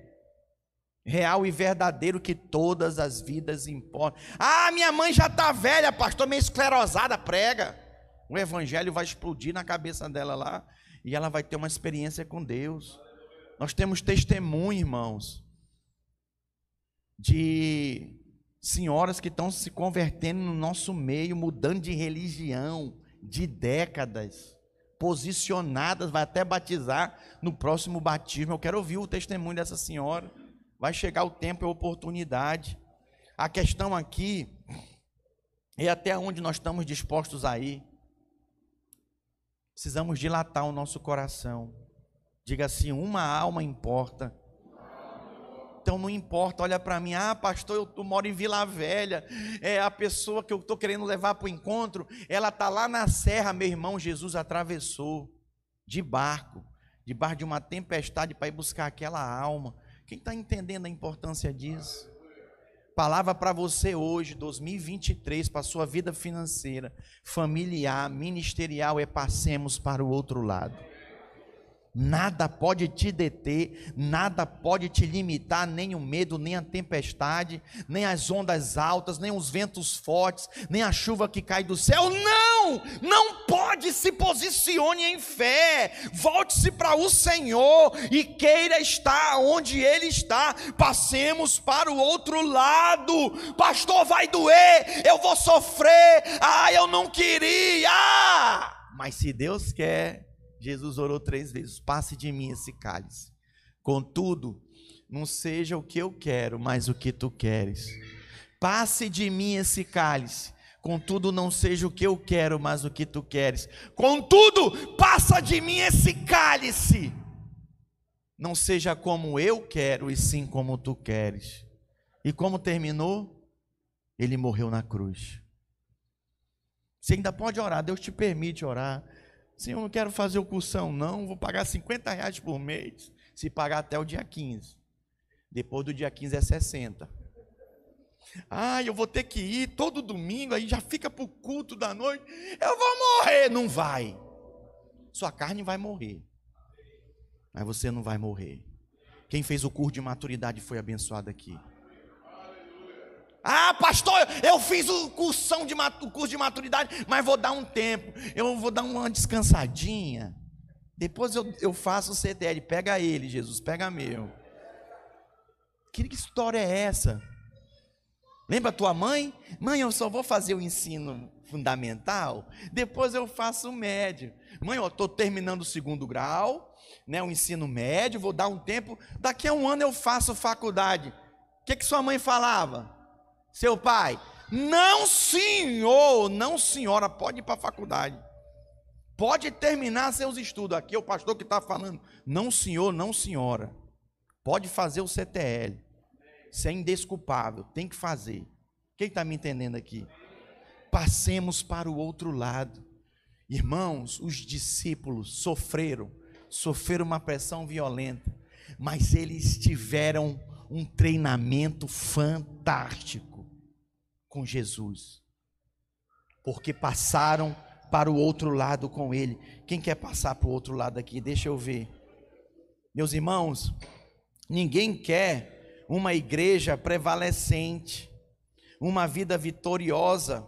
A: real e verdadeiro que todas as vidas importam. Ah, minha mãe já está velha, pastor, meio esclerosada, prega. O evangelho vai explodir na cabeça dela lá e ela vai ter uma experiência com Deus. Nós temos testemunho, irmãos, de senhoras que estão se convertendo no nosso meio, mudando de religião, de décadas, posicionadas, vai até batizar no próximo batismo. Eu quero ouvir o testemunho dessa senhora. Vai chegar o tempo e a oportunidade. A questão aqui é até onde nós estamos dispostos a ir. Precisamos dilatar o nosso coração. Diga assim: uma alma importa. Então não importa, olha para mim, ah, pastor, eu, eu, moro em Vila Velha, é a pessoa que eu estou querendo levar para o encontro, ela está lá na serra, meu irmão, Jesus atravessou de barco, debaixo de uma tempestade para ir buscar aquela alma. Quem está entendendo a importância disso? Palavra para você hoje, 2023, para a sua vida financeira, familiar, ministerial, é passemos para o outro lado. Nada pode te deter, nada pode te limitar, nem o medo, nem a tempestade, nem as ondas altas, nem os ventos fortes, nem a chuva que cai do céu. Não! Não pode se posicione em fé. Volte-se para o Senhor e queira estar onde Ele está. Passemos para o outro lado. Pastor, vai doer, eu vou sofrer. Ah, eu não queria. Mas se Deus quer, Jesus orou três vezes: passe de mim esse cálice. Contudo, não seja o que eu quero, mas o que tu queres. Passe de mim esse cálice. Contudo, não seja o que eu quero, mas o que tu queres. Contudo, passa de mim esse cálice. Não seja como eu quero, e sim como tu queres. E como terminou? Ele morreu na cruz. Você ainda pode orar, Deus te permite orar. Eu não quero fazer o cursão, não. Vou pagar 50 reais por mês. Se pagar até o dia 15. Depois do dia 15 é 60. Ah, eu vou ter que ir todo domingo, aí já fica para o culto da noite. Eu vou morrer. Não vai. Sua carne vai morrer. Mas você não vai morrer. Quem fez o curso de maturidade foi abençoado aqui. Ah, pastor, eu fiz o curso de, o curso de maturidade, mas vou dar um tempo. Eu vou dar uma descansadinha. Depois eu, eu faço o CDL. Pega ele, Jesus, pega meu. Que história é essa? Lembra tua mãe? Mãe, eu só vou fazer o ensino fundamental, depois eu faço o médio. Mãe, eu estou terminando o segundo grau, né, o ensino médio, vou dar um tempo, daqui a um ano eu faço faculdade. O que, que sua mãe falava? Seu pai, não senhor, não senhora, pode ir para a faculdade. Pode terminar seus estudos. Aqui é o pastor que está falando. Não senhor, não senhora. Pode fazer o CTL. Isso é indesculpável, tem que fazer. Quem está me entendendo aqui? Passemos para o outro lado. Irmãos, os discípulos sofreram, sofreram uma pressão violenta, mas eles tiveram um treinamento fantástico com Jesus, porque passaram para o outro lado com Ele. Quem quer passar para o outro lado aqui? Deixa eu ver. Meus irmãos, ninguém quer uma igreja prevalecente, uma vida vitoriosa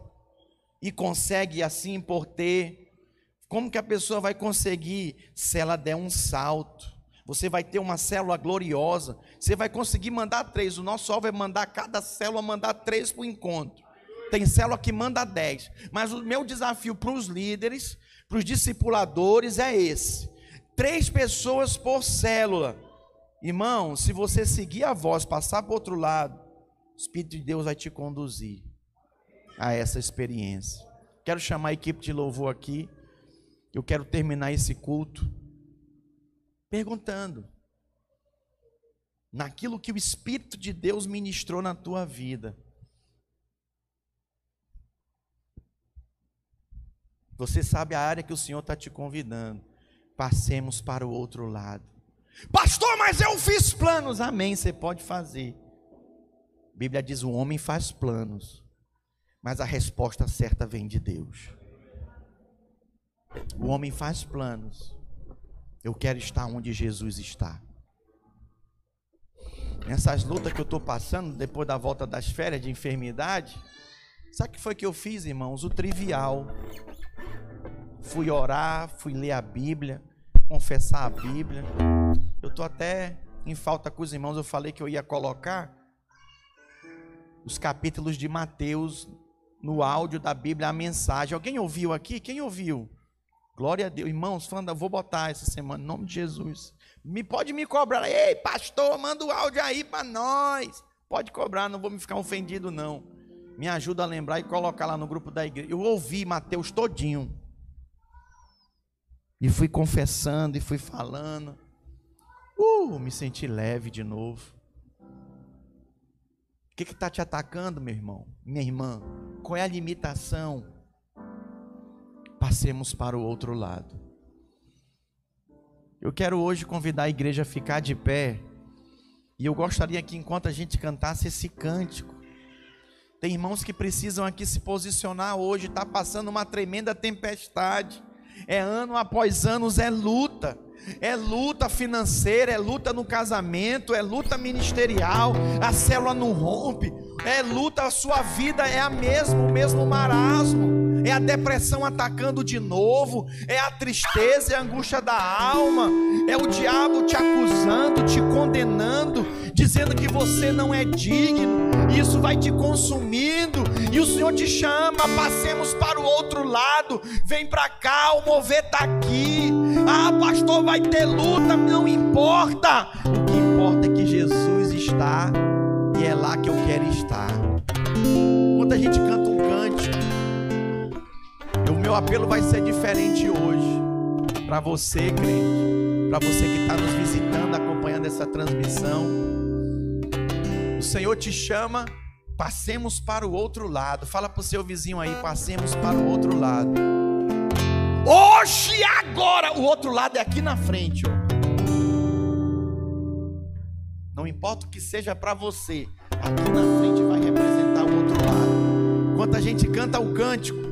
A: e consegue assim por ter. Como que a pessoa vai conseguir se ela der um salto? Você vai ter uma célula gloriosa. Você vai conseguir mandar três. O nosso alvo é mandar cada célula mandar três para o encontro. Tem célula que manda dez. Mas o meu desafio para os líderes, para os discipuladores é esse: três pessoas por célula. Irmão, se você seguir a voz, passar para o outro lado, o Espírito de Deus vai te conduzir a essa experiência. Quero chamar a equipe de louvor aqui. Eu quero terminar esse culto perguntando naquilo que o Espírito de Deus ministrou na tua vida. Você sabe a área que o Senhor está te convidando. Passemos para o outro lado. Pastor, mas eu fiz planos. Amém, você pode fazer. A Bíblia diz: o homem faz planos, mas a resposta certa vem de Deus. O homem faz planos. Eu quero estar onde Jesus está. Nessas lutas que eu estou passando, depois da volta das férias de enfermidade, sabe o que foi que eu fiz, irmãos? O trivial. Fui orar, fui ler a Bíblia, confessar a Bíblia. Eu estou até em falta com os irmãos, eu falei que eu ia colocar os capítulos de Mateus no áudio da Bíblia, a mensagem. Alguém ouviu aqui? Quem ouviu? Glória a Deus. Irmãos, falando, vou botar essa semana, em nome de Jesus. Me pode me cobrar. Ei, pastor, manda o áudio aí para nós. Pode cobrar, não vou me ficar ofendido, não. Me ajuda a lembrar e colocar lá no grupo da igreja. Eu ouvi Mateus todinho. E fui confessando e fui falando. Uh, me senti leve de novo. O que está te atacando, meu irmão? Minha irmã? Qual é a limitação? Passemos para o outro lado. Eu quero hoje convidar a igreja a ficar de pé. E eu gostaria que enquanto a gente cantasse esse cântico, tem irmãos que precisam aqui se posicionar hoje, está passando uma tremenda tempestade. É ano após anos, é luta. É luta financeira, é luta no casamento, é luta ministerial, a célula não rompe, é luta, a sua vida é a mesma, o mesmo marasmo. É a depressão atacando de novo, é a tristeza, é a angústia da alma, é o diabo te acusando, te condenando, dizendo que você não é digno, isso vai te consumindo, e o Senhor te chama, passemos para o outro lado, vem para cá, o mover está aqui. Ah, pastor, vai ter luta, não importa, o que importa é que Jesus está, é lá que eu quero estar. Quando a gente canta um cântico, o meu apelo vai ser diferente hoje. Para você, crente, para você que está nos visitando, acompanhando essa transmissão. O Senhor te chama, passemos para o outro lado. Fala para o seu vizinho aí, passemos para o outro lado. Hoje, agora, o outro lado é aqui na frente. Ó. Não importa o que seja para você, aqui na frente vai representar o outro lado. Enquanto a gente canta o cântico,